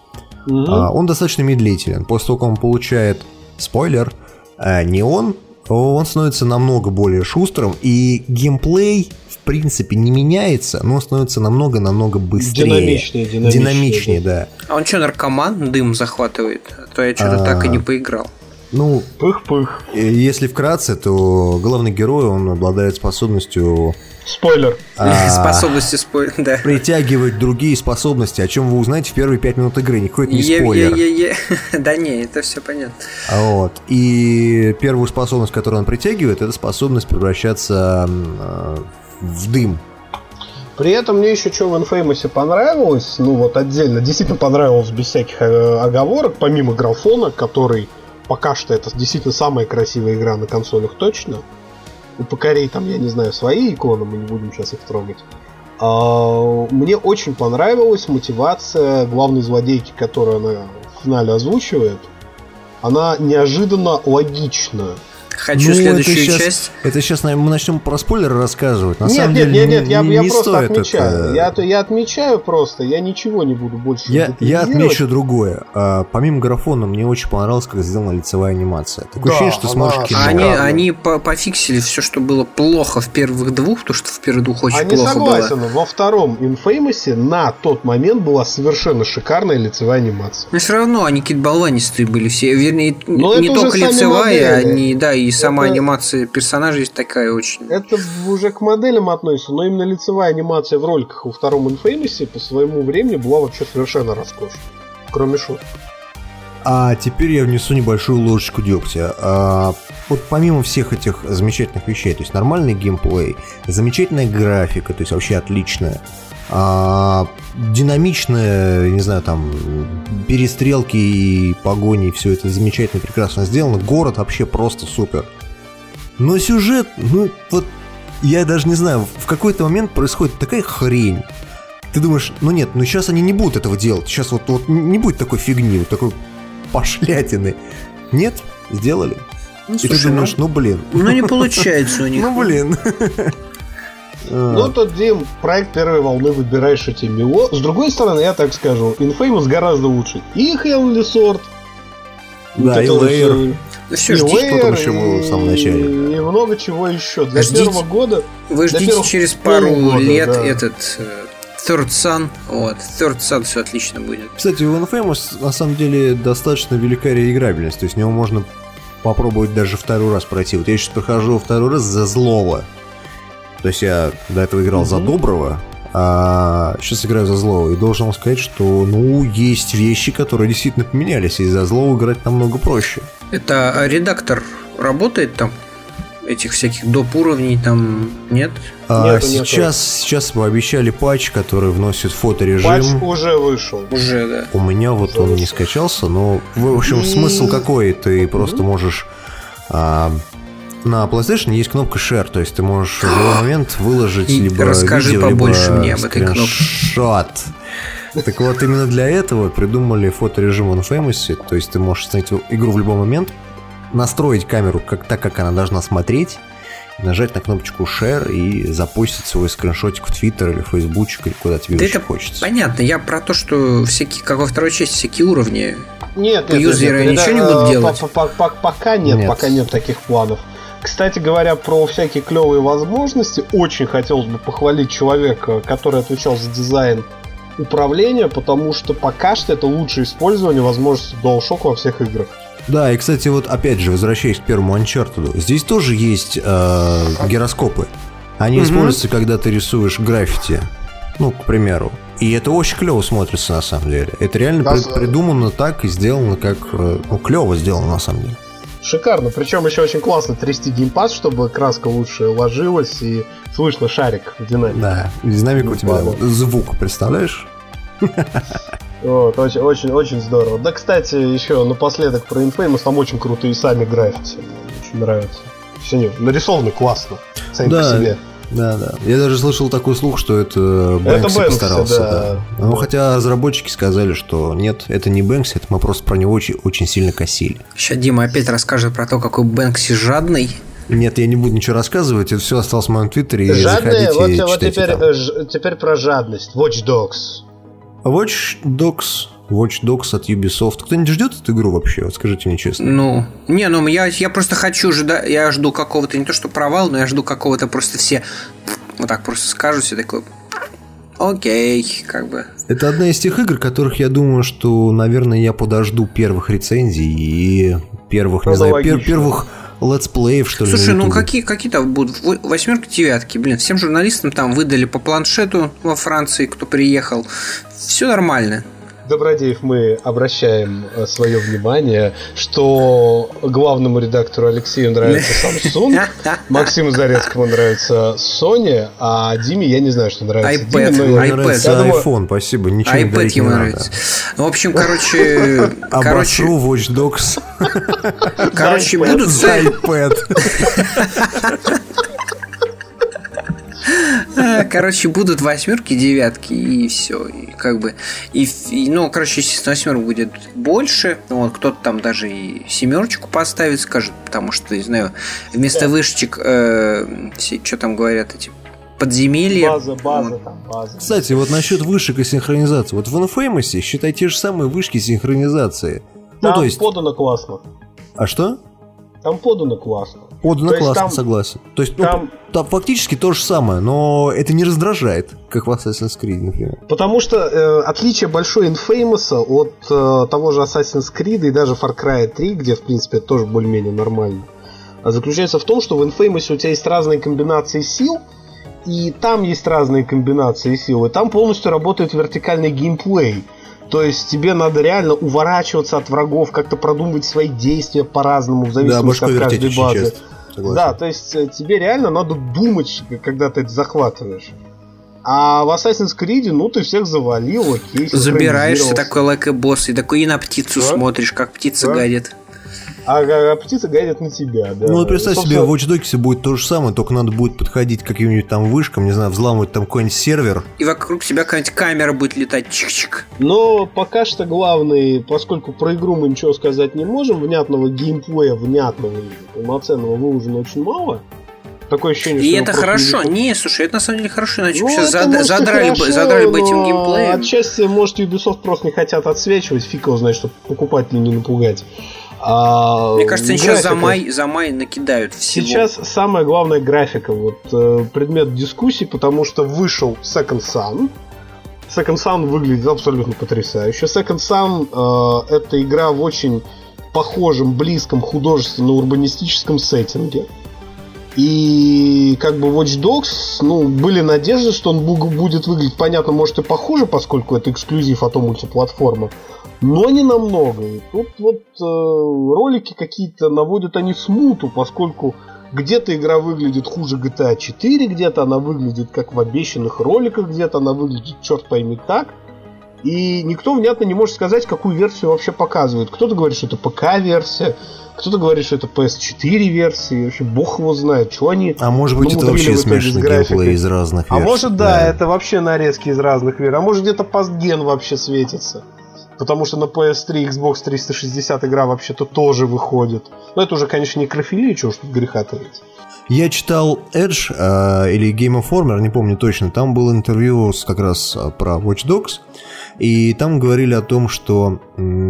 mm-hmm. э, он достаточно медлителен. После того, как он получает спойлер, а не он, он становится намного более шустрым, и геймплей в принципе не меняется, но он становится намного-намного быстрее. Динамичнее, динамичнее. Динамичнее, да. А он что, наркоман дым захватывает? А то я что-то а... так и не поиграл. Ну, пых-пых. Если вкратце, то главный герой, он обладает способностью Спойлер. А, способности спойлер, да. Притягивать другие способности, о чем вы узнаете в первые пять минут игры. Никакой это не спойлер. Да не, это все понятно. Вот. И первую способность, которую он притягивает, это способность превращаться э, в дым. При этом мне еще что в Infamous понравилось, ну вот отдельно, действительно понравилось без всяких э, оговорок, помимо графона, который пока что это действительно самая красивая игра на консолях точно у покорей там, я не знаю, свои иконы, мы не будем сейчас их трогать. А, мне очень понравилась мотивация главной злодейки, которую она в финале озвучивает. Она неожиданно логична. Хочу ну, следующую это сейчас, часть. Это сейчас мы начнем про спойлеры рассказывать. На нет, самом нет, деле, нет, нет, я, я не просто отмечаю. Это... Я, я отмечаю просто, я ничего не буду больше Я, я отмечу другое. А, помимо графона, мне очень понравилось, как сделана лицевая анимация. Такое да, ощущение, что смотришь кино. Они, они по пофиксили все, что было плохо в первых двух, то что в первых двух очень они плохо согласен, было. Во втором Infamous на тот момент была совершенно шикарная лицевая анимация. Но все равно они какие-то болванистые были все. Вернее, Но не только лицевая, они, да, и сама это... анимация персонажей такая очень. Это уже к моделям относится, но именно лицевая анимация в роликах во втором Infamous по своему времени была вообще совершенно роскошной. Кроме шуток. А теперь я внесу небольшую ложечку дегтя. А, вот помимо всех этих замечательных вещей, то есть нормальный геймплей, замечательная графика, то есть вообще отличная, а, динамичная, не знаю, там, перестрелки и погони, все это замечательно, прекрасно сделано. Город вообще просто супер. Но сюжет, ну, вот, я даже не знаю, в какой-то момент происходит такая хрень. Ты думаешь, ну нет, ну сейчас они не будут этого делать. Сейчас вот, вот не будет такой фигни, вот такой пошлятины. Нет, сделали. Ну, и ты думаешь, ну, ну блин. Ну не получается у них. Ну блин. Ну, тот Дим, проект первой волны выбираешь эти мило. С другой стороны, я так скажу, Infamous гораздо лучше. И Heavenly Sword. Да, и Layer. Да все, ждите, потом еще было в самом начале. И много чего еще. Для ждите, первого года... Вы ждите через пару года, лет да. этот э, Third Sun. Вот, Third Sun все отлично будет. Кстати, у Infamous на самом деле достаточно велика реиграбельность. То есть в него можно попробовать даже второй раз пройти. Вот я сейчас прохожу второй раз за злого. То есть я до этого играл угу. за доброго, а сейчас играю за злого. И должен вам сказать, что, ну, есть вещи, которые действительно поменялись. И за злого играть намного проще. Это редактор работает там? этих всяких доп. уровней там нет? А, нету, сейчас, нету. сейчас мы обещали патч, который вносит фоторежим. Патч уже вышел. Уже, да. У меня вот уже он вышел. не скачался, но в общем смысл какой? Ты просто можешь а, на PlayStation есть кнопка Share, то есть ты можешь в любой момент выложить И либо расскажи видео, побольше либо мне об этой кнопке. Так вот, именно для этого придумали фоторежим в Infamous, то есть ты можешь снять игру в любой момент, настроить камеру как, так, как она должна смотреть, нажать на кнопочку Share и запустить свой скриншотик в Twitter или Фейсбучик или куда тебе да это хочется. Понятно, я про то, что всякие, как во второй части, всякие уровни нет, по юзеру ничего это, не будут делать. Пока нет, нет, пока нет таких планов. Кстати говоря, про всякие клевые возможности, очень хотелось бы похвалить человека, который отвечал за дизайн управления, потому что пока что это лучшее использование возможности DualShock во всех играх. Да, и, кстати, вот опять же, возвращаясь к первому Uncharted, здесь тоже есть э, гироскопы. Они угу. используются, когда ты рисуешь граффити. Ну, к примеру. И это очень клево смотрится на самом деле. Это реально да, при- придумано так и сделано, как э, ну, клево сделано на самом деле. Шикарно. Причем еще очень классно трясти геймпад, чтобы краска лучше ложилась и слышно шарик в динамике. Да, динамик у тебя звук, представляешь? Вот, очень, очень, очень здорово. Да, кстати, еще напоследок про Infamous, там очень крутые сами граффити. Очень нравятся. Все нарисованы классно, сами да, по себе. Да, да. Я даже слышал такой слух, что это Бэнкси это постарался. Да. Да. Ну, да. хотя разработчики сказали, что нет, это не Бэнкси, это мы просто про него очень, очень сильно косили. Сейчас Дима опять расскажет про то, какой Бэнкси жадный. Нет, я не буду ничего рассказывать, это все осталось в моем твиттере. Жадные, вот, вот теперь, ж, теперь про жадность. Watch Dogs. Watch Dogs Watch Dogs от Ubisoft. Кто-нибудь ждет эту игру вообще? Вот скажите мне честно. Ну, не, ну я, я просто хочу жда, я жду какого-то не то что провал, но я жду какого-то просто все вот так просто скажут все такое. Окей, как бы. Это одна из тех игр, которых я думаю, что, наверное, я подожду первых рецензий и первых, не знаю, пер, первых летсплеев, что ли. Слушай, ну какие, какие-то будут восьмерки, девятки, блин, всем журналистам там выдали по планшету во Франции, кто приехал. Все нормально. Добродеев мы обращаем э, свое внимание, что главному редактору Алексею нравится Samsung, Максиму Зарецкому нравится Sony, а Диме я не знаю, что нравится. iPad, Диме, но... iPad. Нравится iPhone, спасибо, ничего iPad не ему нравится. Ну, в общем, короче... короче Watch Dogs. Короче, будут... iPad. Да, короче, будут восьмерки, девятки, и все. И как бы. И, и, ну, короче, естественно, восьмерок будет больше. Вот, кто-то там даже и семерочку поставит, скажет, потому что, не знаю, вместо да. вышечек, э, что там говорят эти подземелья. База, база там, база. Кстати, вот насчет вышек и синхронизации. Вот в Infamous считай те же самые вышки синхронизации. Ну, там ну, то есть... подано классно. А что? Там подано классно. Подано то классно, там, согласен. То есть, ну, там, там фактически то же самое, но это не раздражает, как в Assassin's Creed, например. Потому что э, отличие большой Infamous от э, того же Assassin's Creed и даже Far Cry 3, где, в принципе, это тоже более-менее нормально, заключается в том, что в Infamous у тебя есть разные комбинации сил, и там есть разные комбинации сил, и там полностью работает вертикальный геймплей. То есть тебе надо реально уворачиваться от врагов, как-то продумывать свои действия по-разному, в зависимости да, от каждой базы. Да, то есть э, тебе реально надо думать, когда ты это захватываешь. А в Assassin's Creed, ну, ты всех завалил, окей. Забираешься такой лайк-босс и такой и на птицу да? смотришь, как птица да? гадит а, а птицы гадят на тебя, да. Ну, представь себе, в Watch Dogs будет то же самое, только надо будет подходить к каким-нибудь там вышкам, не знаю, взламывать там какой-нибудь сервер. И вокруг себя какая-нибудь камера будет летать, чик-чик. Но пока что главный, поскольку про игру мы ничего сказать не можем, внятного геймплея, внятного, полноценного выложено очень мало. Такое ощущение, И это хорошо. Не, не, слушай, это на самом деле хорошо, иначе ну, все зад... задрали, хорошо, бы, задрали бы этим геймплеем. Отчасти, может, Ubisoft просто не хотят отсвечивать, фиг его знает, чтобы покупателей не напугать. А, Мне кажется, они сейчас за май, за май накидают всего. Сейчас самая главная графика, вот э, предмет дискуссий, потому что вышел Second Sun. Second Sun выглядит абсолютно потрясающе. Second Sun э, это игра в очень похожем, близком художественно-урбанистическом сеттинге. И как бы Watch Dogs, ну, были надежды, что он будет выглядеть, понятно, может и похуже, поскольку это эксклюзив, а то мультиплатформа но не намного. И тут вот э, ролики какие-то наводят они смуту, поскольку где-то игра выглядит хуже GTA 4, где-то она выглядит как в обещанных роликах, где-то она выглядит черт пойми так. И никто внятно не может сказать, какую версию вообще показывают. Кто-то говорит, что это ПК-версия, кто-то говорит, что это PS4-версия, вообще бог его знает, что они... А может быть, это вообще смешанный геймплей из разных версий. А может, да, да, это вообще нарезки из разных версий. А может, где-то постген вообще светится. Потому что на PS3 Xbox 360 игра вообще-то тоже выходит. Но это уже, конечно, не крофилия, чего уж тут греха таить. Я читал Edge э, или Game Informer, не помню точно, там было интервью с, как раз э, про Watch Dogs, и там говорили о том, что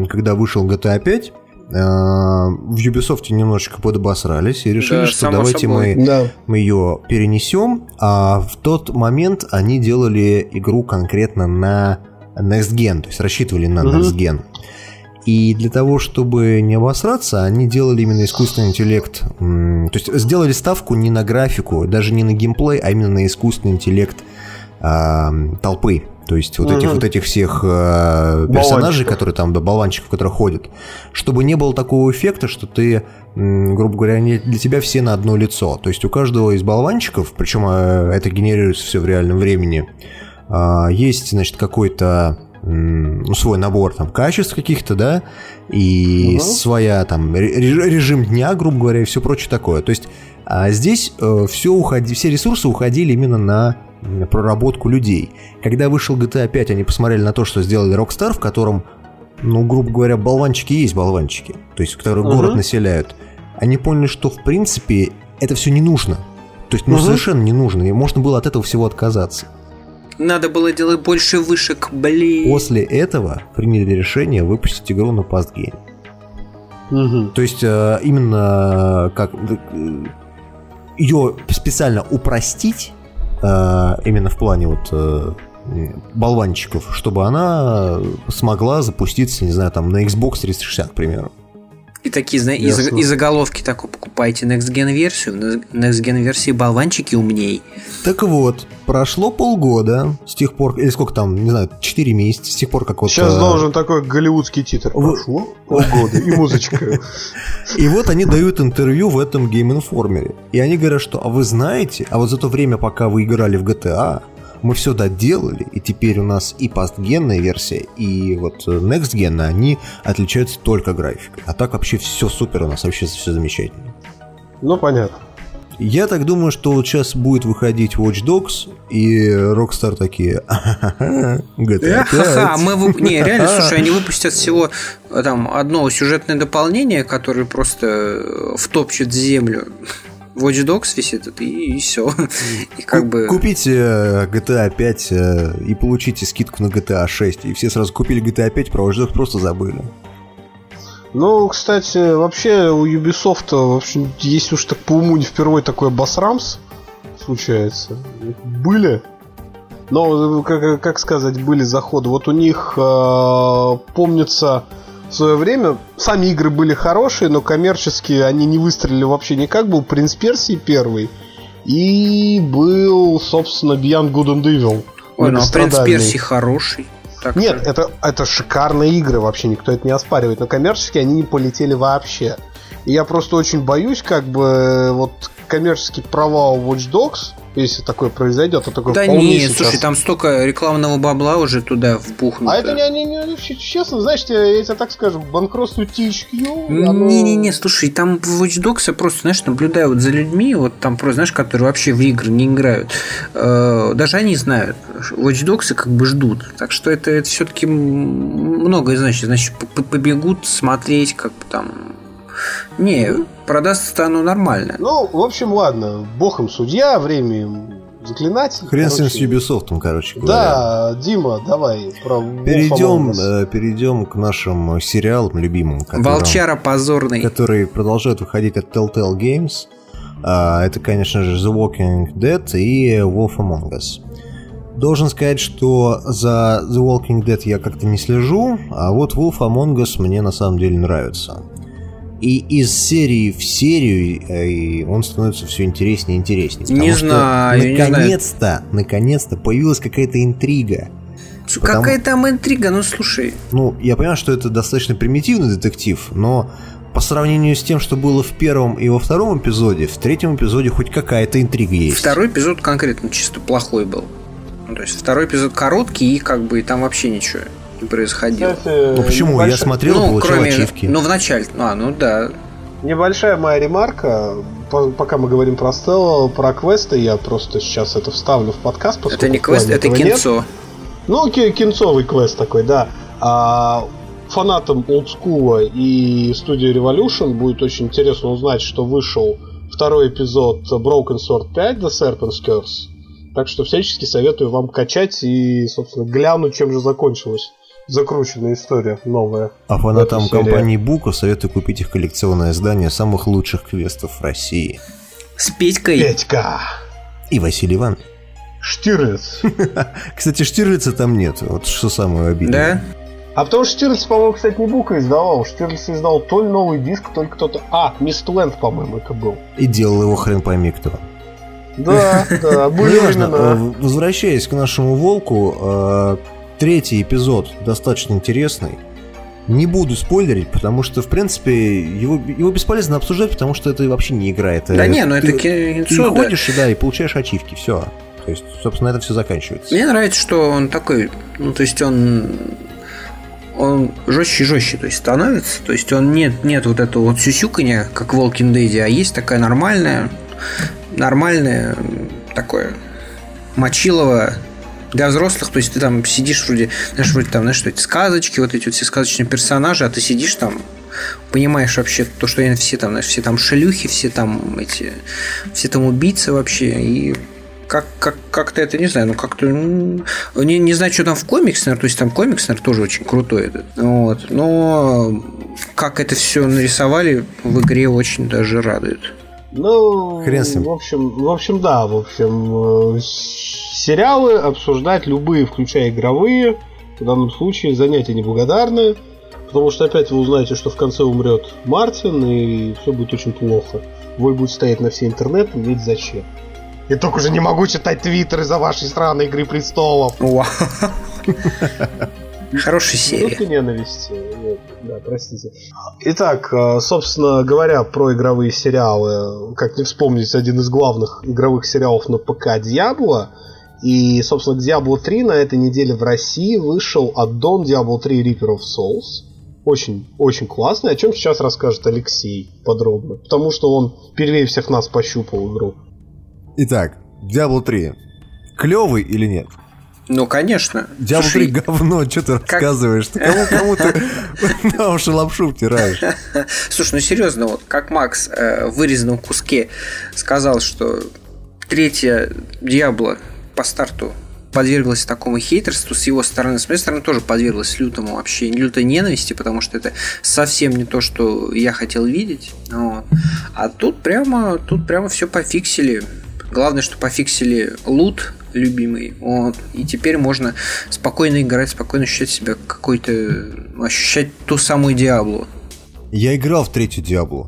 когда вышел GTA 5, э, в Ubisoft немножечко подобосрались и решили, да, что давайте мы, да. мы ее перенесем, а в тот момент они делали игру конкретно на Next Gen, то есть рассчитывали на Next Gen. И для того, чтобы не обосраться, они делали именно искусственный интеллект. То есть сделали ставку не на графику, даже не на геймплей, а именно на искусственный интеллект э, толпы. То есть вот угу. этих вот этих всех э, персонажей, которые там, да, болванчиков, которые ходят, чтобы не было такого эффекта, что ты, грубо говоря, не для тебя все на одно лицо. То есть у каждого из болванчиков, причем э, это генерируется все в реальном времени, а, есть, значит, какой-то ну, свой набор там качеств каких-то, да, и угу. своя там режим дня, грубо говоря, и все прочее такое. То есть а здесь э, все, уходи, все ресурсы уходили именно на проработку людей. Когда вышел GTA 5, они посмотрели на то, что сделали Rockstar, в котором, ну, грубо говоря, болванчики есть болванчики, то есть, которые угу. город населяют. Они поняли, что, в принципе, это все не нужно. То есть, ну, угу. совершенно не нужно, и можно было от этого всего отказаться. Надо было делать больше вышек, блин. После этого приняли решение выпустить игру на постгейм. Угу. То есть э, именно как э, ее специально упростить именно в плане вот болванчиков, чтобы она смогла запуститься, не знаю, там на Xbox 360, к примеру. И такие, знаете, и, и заголовки такой покупайте Next Gen версию, Next Gen версии болванчики умней. Так вот, прошло полгода с тех пор, или сколько там, не знаю, 4 месяца, с тех пор, как вот... Сейчас а... должен такой голливудский титр. Прошло полгода, и музычка. И вот они дают интервью в этом Game Informer. И они говорят, что, а вы знаете, а вот за то время, пока вы играли в GTA, мы все доделали, и теперь у нас и постгенная версия, и вот next gen, они отличаются только графикой. А так вообще все супер у нас, вообще все замечательно. Ну, понятно. Я так думаю, что вот сейчас будет выходить Watch Dogs, и Rockstar такие, GTA 5. мы Не, реально, слушай, они выпустят всего э, там одно сюжетное дополнение, которое просто э, втопчет землю. Watch Dogs висит, и, и все. И как бы... Купите э, GTA 5 и получите скидку на GTA 6. И все сразу купили GTA 5, про Watch Dogs просто забыли. Ну, кстати, вообще у Ubisoft, в общем, если уж так по уму не впервые такой басрамс случается. Были. Но, как, как сказать, были заходы. Вот у них, э, помнится, в свое время сами игры были хорошие, но коммерчески они не выстрелили вообще никак. Был Принц Персии первый. И был, собственно, Beyond Good and Evil. Ой, ну а Принц Персии хороший так Нет, это, это шикарные игры, вообще никто это не оспаривает, но коммерчески они не полетели вообще. И я просто очень боюсь, как бы, вот коммерческий провал Watch Dogs – если такое произойдет, то такое Да нет, сейчас... слушай, там столько рекламного бабла уже туда вбухнуто. А это не, не, не честно, знаешь, я тебе так скажу, банкротство THQ. Не-не-не, слушай, там в Watch Dogs я просто, знаешь, наблюдаю вот за людьми, вот там просто, знаешь, которые вообще в игры не играют. Э, даже они знают, Watch Dogs как бы ждут. Так что это, это все-таки многое значит. Значит, побегут смотреть, как бы там не, продастся оно нормально. Ну, в общем, ладно. Бог им судья, время им заклинать. Хрен с ним с Ubisoft, короче говоря. Да, Дима, давай про перейдем, э, перейдем к нашим сериалам любимым. Которым, Волчара позорный. Которые продолжают выходить от Telltale Games. А, это, конечно же, The Walking Dead и Wolf Among Us. Должен сказать, что за The Walking Dead я как-то не слежу, а вот Wolf Among Us мне на самом деле нравится. И из серии в серию э, он становится все интереснее и интереснее. Не знаю. Наконец-то, наконец-то появилась какая-то интрига. Потому... Какая там интрига? Ну слушай. Ну, я понимаю, что это достаточно примитивный детектив, но по сравнению с тем, что было в первом и во втором эпизоде, в третьем эпизоде хоть какая-то интрига есть. Второй эпизод конкретно чисто плохой был. Ну, то есть второй эпизод короткий и как бы там вообще ничего происходило. Кстати, ну почему? Небольшой... Я смотрел, ну, получил кроме... ачивки. Ну, в начале. А, ну да. Небольшая моя ремарка. Пока мы говорим про Стеллу, про квесты, я просто сейчас это вставлю в подкаст. Это не квест, это кинцо. Нет. Ну, кинцовый квест такой, да. А фанатам олдскула и студии Revolution будет очень интересно узнать, что вышел второй эпизод Broken Sword 5 The Serpent's Curse. Так что всячески советую вам качать и, собственно, глянуть, чем же закончилось закрученная история новая. А фанатам компании Бука советую купить их коллекционное издание самых лучших квестов в России. С Петькой. Петька. И Василий Иван. Штирлиц. Кстати, Штирлица там нет. Вот что самое обидное. Да? А потому что Штирлиц, по-моему, кстати, не Бука издавал. Штирлиц издал то ли новый диск, то ли кто-то... А, Мистленд, по-моему, это был. И делал его хрен пойми кто. Да, да, были времена. Возвращаясь к нашему волку, э, третий эпизод достаточно интересный. Не буду спойлерить, потому что, в принципе, его, его бесполезно обсуждать, потому что это вообще не игра. Это, да не, ну это кинцо, Ты ходишь, да. да, и получаешь ачивки, все. То есть, собственно, это все заканчивается. Мне нравится, что он такой, ну, то есть он он жестче и жестче то есть, становится. То есть он нет, нет вот этого вот сюсюканья, как в Walking Dead, а есть такая нормальная, нормальная такое мочилово для взрослых, то есть ты там сидишь вроде, знаешь, вроде там, знаешь, что эти сказочки, вот эти вот все сказочные персонажи, а ты сидишь там, понимаешь вообще то, что они все там, знаешь, все там шелюхи, все там эти, все там убийцы вообще, и как, как, как-то это, не знаю, ну как-то, не, не знаю, что там в комиксе, наверное, то есть там комикс, наверное, тоже очень крутой этот, вот, но как это все нарисовали в игре очень даже радует. Ну, Хрен с ним. в общем, в общем, да, в общем, э, сериалы обсуждать любые, включая игровые, в данном случае занятия неблагодарные, потому что опять вы узнаете, что в конце умрет Мартин, и все будет очень плохо. Вой будет стоять на все интернеты, ведь зачем? Я только уже не могу читать твиттер из-за вашей странной Игры Престолов. Хорошая серия. Минутка ненависти. Да, простите. Итак, э, собственно говоря, про игровые сериалы, как не вспомнить один из главных игровых сериалов на ПК Диабло. И, собственно, к Diablo 3 на этой неделе в России вышел аддон Diablo 3 Reaper of Souls. Очень, очень классный, о чем сейчас расскажет Алексей подробно. Потому что он первее всех нас пощупал игру. Итак, Diablo 3. Клевый или нет? Ну, конечно. Diablo Слушай, 3 говно, что ты как... рассказываешь? Ты кому, кому ты на уши лапшу втираешь? Слушай, ну серьезно, вот как Макс э, в вырезанном куске сказал, что третья Диабло по старту подверглась такому хейтерству с его стороны. С моей стороны тоже подверглась лютому вообще, лютой ненависти, потому что это совсем не то, что я хотел видеть. Вот. А тут прямо, тут прямо все пофиксили. Главное, что пофиксили лут любимый. Вот. И теперь можно спокойно играть, спокойно ощущать себя какой-то... ощущать ту самую Диаблу. Я играл в третью Диаблу.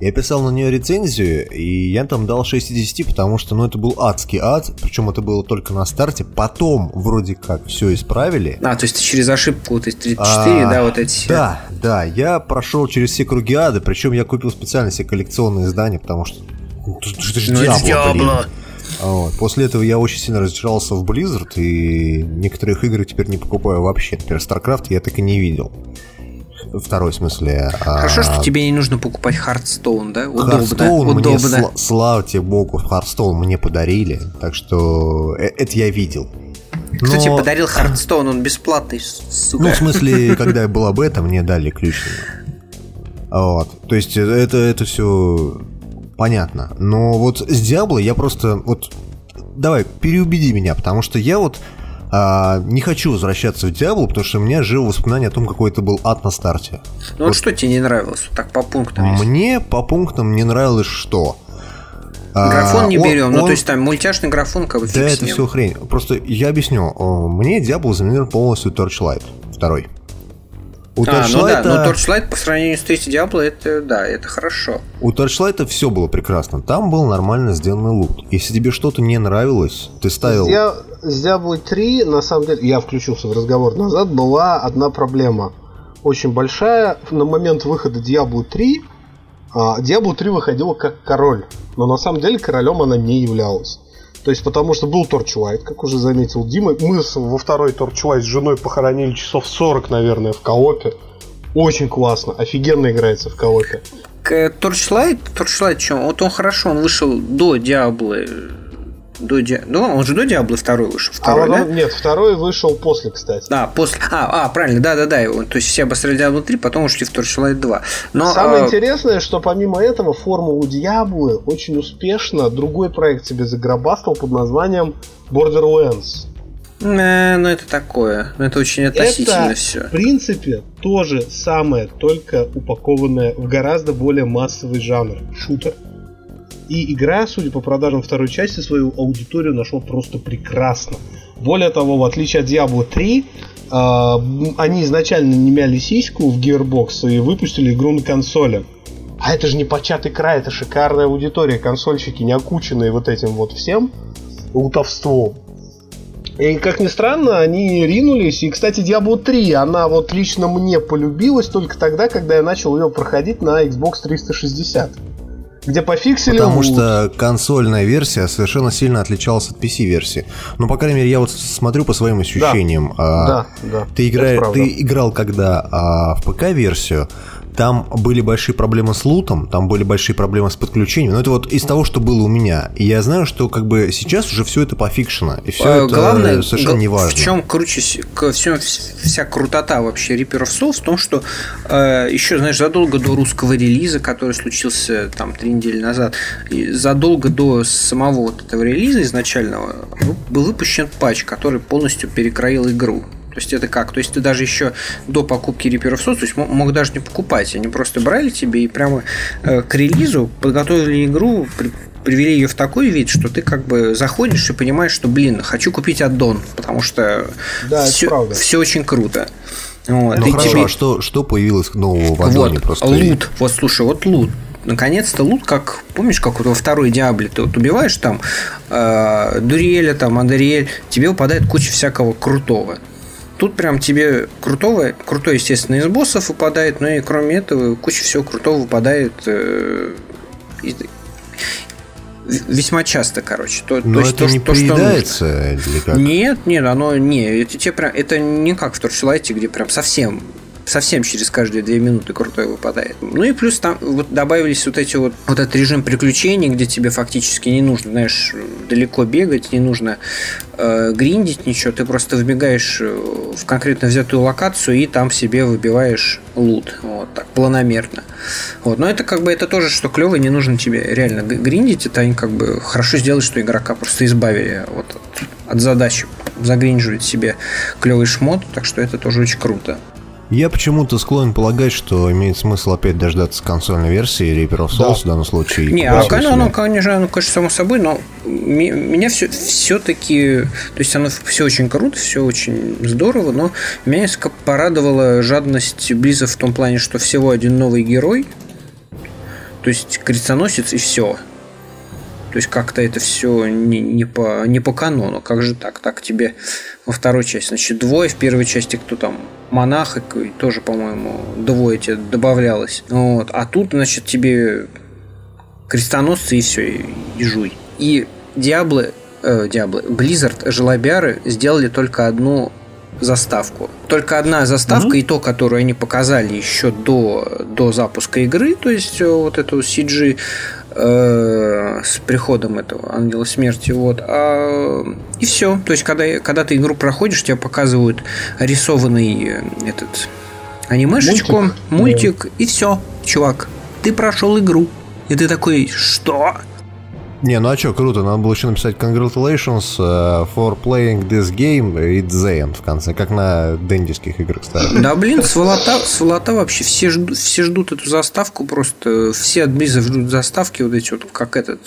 Я писал на нее рецензию, и я там дал 6 из 10, потому что, ну, это был адский ад, причем это было только на старте, потом вроде как все исправили. А, то есть через ошибку, вот эти 34, а, да, вот эти... Да, да, я прошел через все круги ада, причем я купил специально себе коллекционные издания, потому что... Ну, это же ну, Diablo, Вот. После этого я очень сильно разочаровался в Blizzard, и некоторых игр теперь не покупаю вообще. Например, StarCraft я так и не видел. Второй, смысле. А, Хорошо, а... что тебе не нужно покупать Hearthstone, да? Удобно. Hearthstone Удобно. мне, сл- слава тебе богу, Hearthstone мне подарили. Так что э, это я видел. Кто Но... тебе подарил Hearthstone? Он бесплатный, сука. Ну, в смысле, когда я был об этом, мне дали ключ. Вот. То есть, это, это все понятно. Но вот с Diablo я просто... Вот давай, переубеди меня, потому что я вот а, не хочу возвращаться в Diablo, потому что у меня живо воспоминание о том, какой это был ад на старте. Ну вот, вот что тебе не нравилось? Так по пунктам. Мне по пунктам не нравилось что? А, графон не берем, он, ну он... то есть там мультяшный графон как бы Да, это все хрень. Просто я объясню. Мне Diablo заменил полностью Torchlight второй. У а, Torchlight... ну да, но Torchlight по сравнению с третьей Diablo, это, да, это хорошо. У Torchlight все было прекрасно. Там был нормально сделанный лут. Если тебе что-то не нравилось, ты ставил... Я с Diablo 3, на самом деле, я включился в разговор назад, была одна проблема. Очень большая. На момент выхода Diablo 3, Diablo 3 выходила как король. Но на самом деле королем она не являлась. То есть, потому что был Torchlight, как уже заметил Дима. Мы во второй Torchlight с женой похоронили часов 40, наверное, в коопе. Очень классно, офигенно играется в коопе. Torchlight, Torchlight чем? Вот он хорошо, он вышел до Диаблы до Ди... Ну, он же до Диабло второй вышел. А второй, а, да? Нет, второй вышел после, кстати. Да, после. А, а правильно, да, да, да. То есть все обосрали Диабло 3, потом ушли в Torchlight 2. Но, Самое а... интересное, что помимо этого формулу Диаблы очень успешно другой проект себе загробастал под названием Borderlands. Не, ну это такое. Ну это очень относительно это, все. В принципе, то же самое, только упакованное в гораздо более массовый жанр шутер. И игра, судя по продажам второй части, свою аудиторию нашла просто прекрасно. Более того, в отличие от Diablo 3, э, они изначально не мяли сиську в Gearbox и выпустили игру на консоли. А это же не початый край, это шикарная аудитория, консольщики не окученные вот этим вот всем лутовством. И, как ни странно, они ринулись. И, кстати, Diablo 3, она вот лично мне полюбилась только тогда, когда я начал ее проходить на Xbox 360 где пофиксили Потому лут. что консольная версия совершенно сильно отличалась от PC-версии. Ну, по крайней мере, я вот смотрю по своим ощущениям. Да, а, да, да. Ты, игра... ты играл когда а, в ПК-версию, там были большие проблемы с лутом, там были большие проблемы с подключением. Но это вот из того, что было у меня. И я знаю, что как бы сейчас уже все это пофикшено. И все а, это главное, совершенно не важно. В чем круче все, вся крутота вообще Reaper of Souls в том, что э, еще, знаешь, задолго до русского релиза, который случился там три недели назад, и задолго до самого вот этого релиза изначального был выпущен патч, который полностью перекроил игру. То есть это как? То есть ты даже еще до покупки Reaper Souls, то есть мог даже не покупать, они просто брали тебе и прямо э, к релизу подготовили игру, при, привели ее в такой вид, что ты как бы заходишь и понимаешь, что, блин, хочу купить аддон, потому что да, все, все очень круто. Вот. Ну хорошо, тебе... а что, что появилось нового в аддоне? Вот, просто лут. Вот слушай, вот лут наконец-то лут, как помнишь, как вот во второй Диабле ты вот убиваешь там э, Дуриэля, там Адериэль, тебе выпадает куча всякого крутого. Тут прям тебе крутого, крутой, естественно, из боссов выпадает, но и кроме этого куча всего крутого выпадает э, весьма часто, короче. То, но то это есть, не то, приедается что как? Нет, нет, оно не, это тебе прям, это не как в Торчлайте, где прям совсем совсем через каждые две минуты крутой выпадает. Ну и плюс там вот добавились вот эти вот, вот этот режим приключений, где тебе фактически не нужно, знаешь, далеко бегать, не нужно э, гриндить ничего, ты просто вбегаешь э, в конкретно взятую локацию и там себе выбиваешь лут, вот так, планомерно. Вот. Но это как бы это тоже, что клево, не нужно тебе реально гриндить, это они как бы хорошо сделали, что игрока просто избавили вот от, от задачи загринживать себе клевый шмот, так что это тоже очень круто. Я почему-то склонен полагать, что имеет смысл опять дождаться консольной версии Reaper of Souls да. в данном случае. Не, а, конечно, ну, конечно, ну, конечно, само собой, но меня все, все-таки, то есть оно все очень круто, все очень здорово, но меня несколько порадовала жадность Близа в том плане, что всего один новый герой, то есть крестоносец и все. То есть как-то это все не, не, по, не по канону. Как же так? Так тебе во второй части. Значит, двое. В первой части кто там? Монах. И тоже, по-моему, двое тебе добавлялось. Вот. А тут, значит, тебе крестоносцы и все, и, и жуй. И Диаблы, э, Диаблы, Blizzard, Желобяры сделали только одну заставку. Только одна заставка, mm-hmm. и то, которую они показали еще до, до запуска игры, то есть э, вот эту CG Э, с приходом этого ангела смерти. Вот. А, и все. То есть, когда, когда ты игру проходишь, тебе показывают рисованный этот анимешечку, мультик, мультик и все, чувак. Ты прошел игру. И ты такой, что? Не, ну а что, круто, надо было еще написать congratulations uh, for playing this game, it's the end в конце, как на дендиских играх старых. Да, блин, сволота, сволота вообще, все ждут, все ждут эту заставку, просто все от Близа ждут заставки вот эти вот, как этот,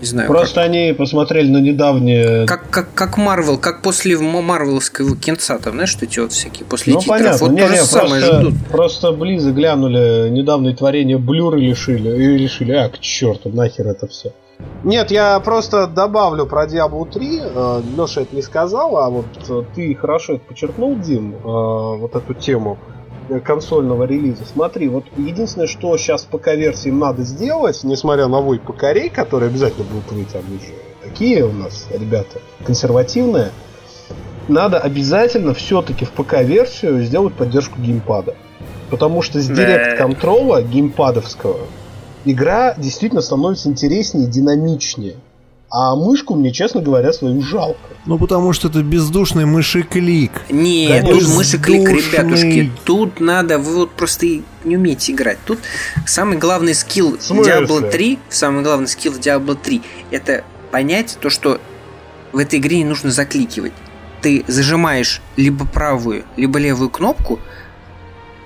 не знаю. Просто как... они посмотрели на недавние... Как, как, как Марвел, как после Марвелского кинца, там, знаешь, эти вот всякие, после ну, титров, понятно. вот не, то не, же просто, самое ждут. Просто Близы глянули, недавнее творение Блюры лишили, и решили, а, к черту, нахер это все. Нет, я просто добавлю про Diablo 3. Э, Леша это не сказал, а вот э, ты хорошо это подчеркнул, Дим, э, вот эту тему консольного релиза. Смотри, вот единственное, что сейчас по ПК-версии надо сделать, несмотря на вой ПК-рей, которые обязательно будут выйти, они же такие у нас ребята консервативные, надо обязательно все-таки в ПК-версию сделать поддержку геймпада. Потому что с директ-контрола геймпадовского игра действительно становится интереснее, динамичнее. А мышку мне, честно говоря, свою жалко. Ну, потому что это бездушный мышеклик. Нет, тут мышеклик, ребятушки. Тут надо, вы вот просто не умеете играть. Тут самый главный скилл Diablo 3, самый главный скилл Diablo 3, это понять то, что в этой игре не нужно закликивать. Ты зажимаешь либо правую, либо левую кнопку –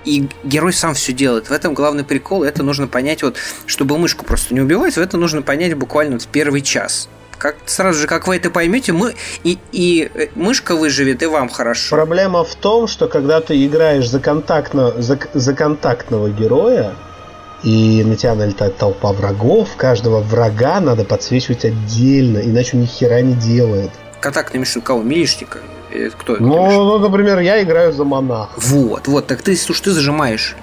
и герой сам все делает. В этом главный прикол. Это нужно понять, вот, чтобы мышку просто не убивать, в это нужно понять буквально в первый час. Как сразу же, как вы это поймете, мы и, и э, мышка выживет, и вам хорошо. Проблема в том, что когда ты играешь за, контактно, за, за контактного героя, и на тебя налетает толпа врагов, каждого врага надо подсвечивать отдельно, иначе он ни хера не делает. Контактный мишень кого? Милишника? Кто ну, ну, например, я играю за монах. Вот, вот, так ты, слушай, ты зажимаешь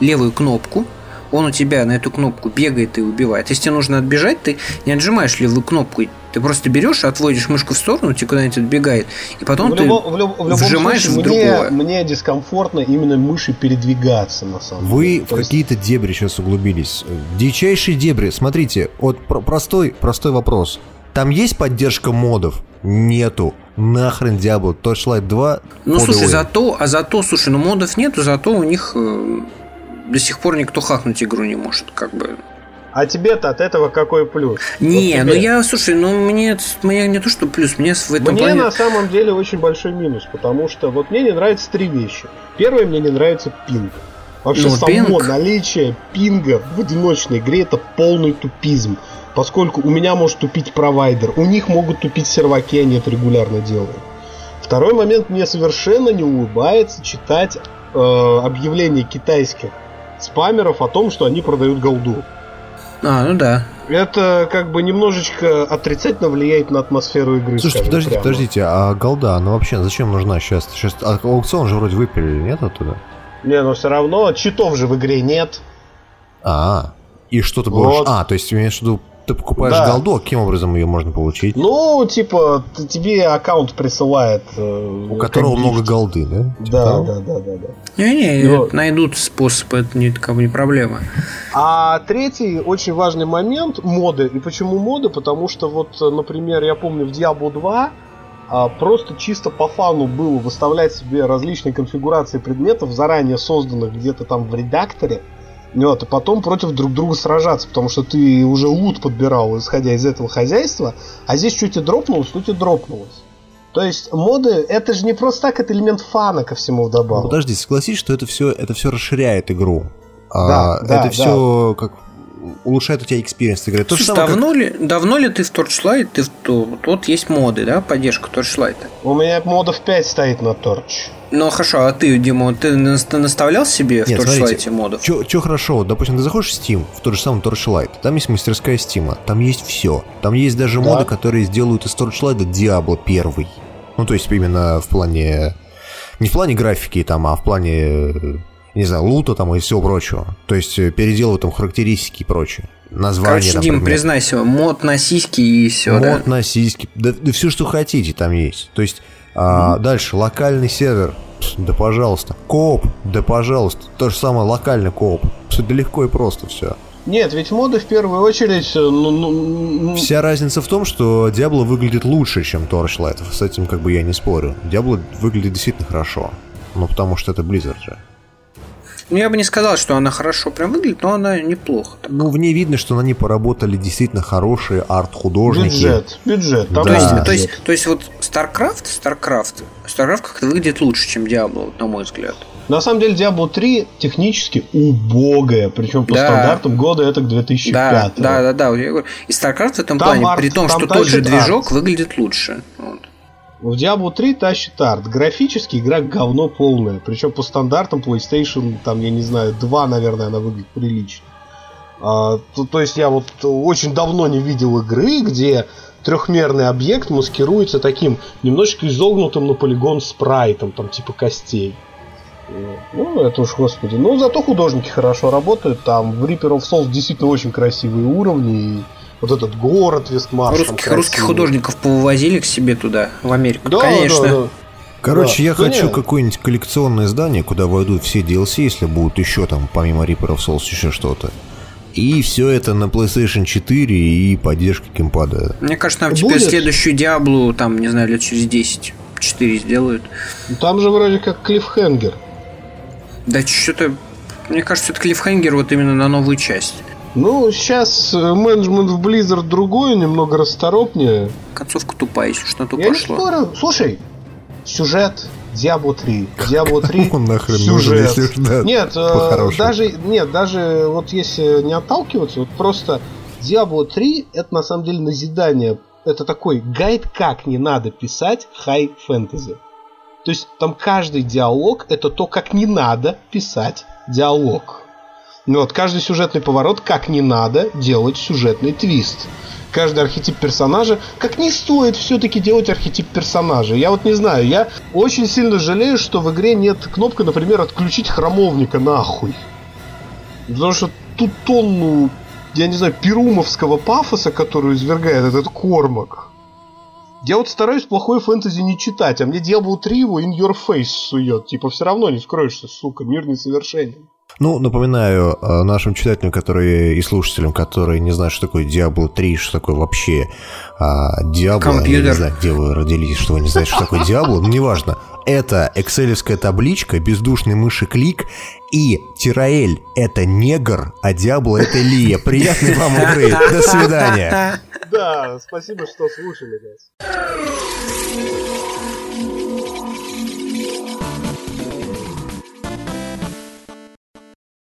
левую кнопку, он у тебя на эту кнопку бегает и убивает. Если тебе нужно отбежать, ты не отжимаешь левую кнопку, ты просто берешь, отводишь мышку в сторону, тебе куда-нибудь отбегает, и потом в ты любом, в, люб, в любом вжимаешь случае, в другое. Мне, мне дискомфортно именно мыши передвигаться, на самом Вы деле. в какие-то дебри сейчас углубились. Дичайшие дебри. Смотрите, вот простой, простой вопрос. Там есть поддержка модов? Нету. Нахрен Diablo. Torchlight 2. Ну, слушай, зато, а зато, слушай, ну модов нету, зато у них э, до сих пор никто хакнуть игру не может, как бы. А тебе-то от этого какой плюс? Не, вот ну я, слушай, ну мне, мне не то, что плюс, мне в этом Мне плане... на самом деле очень большой минус, потому что вот мне не нравятся три вещи. Первое, мне не нравится пинг. Вообще ну, само пинг... наличие пинга в одиночной игре это полный тупизм поскольку у меня может тупить провайдер, у них могут тупить серваки, они это регулярно делают. Второй момент, мне совершенно не улыбается читать э, объявления китайских спамеров о том, что они продают голду. А, ну да. Это как бы немножечко отрицательно влияет на атмосферу игры. Слушайте, подождите, прямо. подождите, а голда, она вообще зачем нужна сейчас? Сейчас а аукцион же вроде выпилили, нет оттуда? Не, но все равно читов же в игре нет. А, и что ты будешь... Вот. А, то есть имеешь в виду Ты покупаешь да. голду, а каким образом ее можно получить? Ну, типа, тебе аккаунт присылает. Э, У которого много голды, да? Типа да, да, да, да, да. Не-не, Но... найдут способ, это не, как бы, не проблема. А третий очень важный момент моды. И почему моды? Потому что вот, например, я помню в Diablo 2 а, просто чисто по фану было выставлять себе различные конфигурации предметов, заранее созданных где-то там в редакторе, вот, и потом против друг друга сражаться, потому что ты уже лут подбирал, исходя из этого хозяйства, а здесь что тебе дропнулось, что тебе дропнулось. То есть моды, это же не просто так, это элемент фана ко всему вдобавок. Подожди, согласись, что это все, это все расширяет игру. Да, а, да, это да. все как улучшает у тебя experience игры. То Слушай, давно, как... ли, давно ли ты в Torchlight, ты в, то, вот есть моды, да, поддержка Torchlight? У меня модов 5 стоит на Torch. Ну хорошо, а ты, Дима, ты наставлял себе Нет, в Torchlight модов? Что хорошо, допустим, ты заходишь в Steam, в тот же самый Torchlight, там есть мастерская Steam, там есть все. Там есть даже да. моды, которые сделают из Torchlight Diablo 1. Ну, то есть именно в плане... Не в плане графики там, а в плане не знаю, лута там и всего прочего. То есть э, переделывают там характеристики и прочее. Название, Короче, например. Дим, признайся, мод на сиськи и все, Мод да? на сиськи, да, да все, что хотите там есть. То есть, а, дальше, локальный сервер, да пожалуйста. Кооп, да пожалуйста. То же самое локальный кооп. Все да легко и просто все. Нет, ведь моды в первую очередь... Э, ну, ну... Вся разница в том, что Diablo выглядит лучше, чем Torchlight. С этим как бы я не спорю. Diablo выглядит действительно хорошо. Ну, потому что это Blizzard же. Ну, я бы не сказал, что она хорошо прям выглядит, но она неплохо. Так. Ну, в ней видно, что на ней поработали действительно хорошие арт-художники. Бюджет, бюджет. Там да. то, есть, то, есть, то есть вот StarCraft, StarCraft, StarCraft как-то выглядит лучше, чем Diablo, на мой взгляд. На самом деле Diablo 3 технически убогая, причем по да. стандартам года это к 2005. Да, да, да, да. И StarCraft в этом там плане, арт, при том, что тот же движок арт. выглядит лучше. Вот. В Diablo 3 тащит арт. Графически игра говно полное. Причем по стандартам PlayStation, там, я не знаю, 2, наверное, она выглядит прилично. А, то, то есть я вот очень давно не видел игры, где трехмерный объект маскируется таким немножечко изогнутым на полигон спрайтом, там типа костей. Ну, это уж, господи. Ну, зато художники хорошо работают. Там в Reaper of Souls действительно очень красивые уровни. И вот этот город Вестмарш. Русских, русских художников повозили к себе туда, в Америку. Да, Конечно. Да, да. Короче, да. я да хочу какое-нибудь коллекционное здание, куда войдут все DLC, если будут еще там, помимо Reaper of Souls, еще что-то. И все это на PlayStation 4 и поддержка геймпада. Мне кажется, нам теперь Будет? следующую Диаблу, там, не знаю, лет через 10 4 сделают. Там же вроде как клиффхенгер. Да что-то... Мне кажется, это клиффхенгер вот именно на новую часть. Ну, сейчас э, менеджмент в Blizzard другой, немного расторопнее. Концовка тупая, если что-то Я пошло. не спорю. Слушай, сюжет Diablo 3. Diablo 3 Он нахрен сюжет. Нужен, если нет, э, даже, нет, даже вот если не отталкиваться, вот просто Diablo 3 это на самом деле назидание. Это такой гайд, как не надо писать хай фэнтези. То есть там каждый диалог это то, как не надо писать диалог. Ну вот, каждый сюжетный поворот, как не надо делать сюжетный твист. Каждый архетип персонажа, как не стоит все-таки делать архетип персонажа. Я вот не знаю, я очень сильно жалею, что в игре нет кнопки, например, отключить храмовника нахуй. Потому что тут тонну, я не знаю, перумовского пафоса, который извергает этот Кормак. Я вот стараюсь плохой фэнтези не читать, а мне Diablo 3 его in your face сует. Типа, все равно не скроешься, сука, мир несовершенен. Ну, напоминаю э, нашим читателям, которые и слушателям, которые не знают, что такое Diablo 3, что такое вообще а, Diablo. Компьютер. Я не знаю, где вы родились, что вы не знаете, что такое Diablo, но неважно. Это экселевская табличка, бездушный мыши клик и Тираэль — это негр, а Диабло — это Лия. Приятной вам игры. До свидания. Да, спасибо, что слушали нас.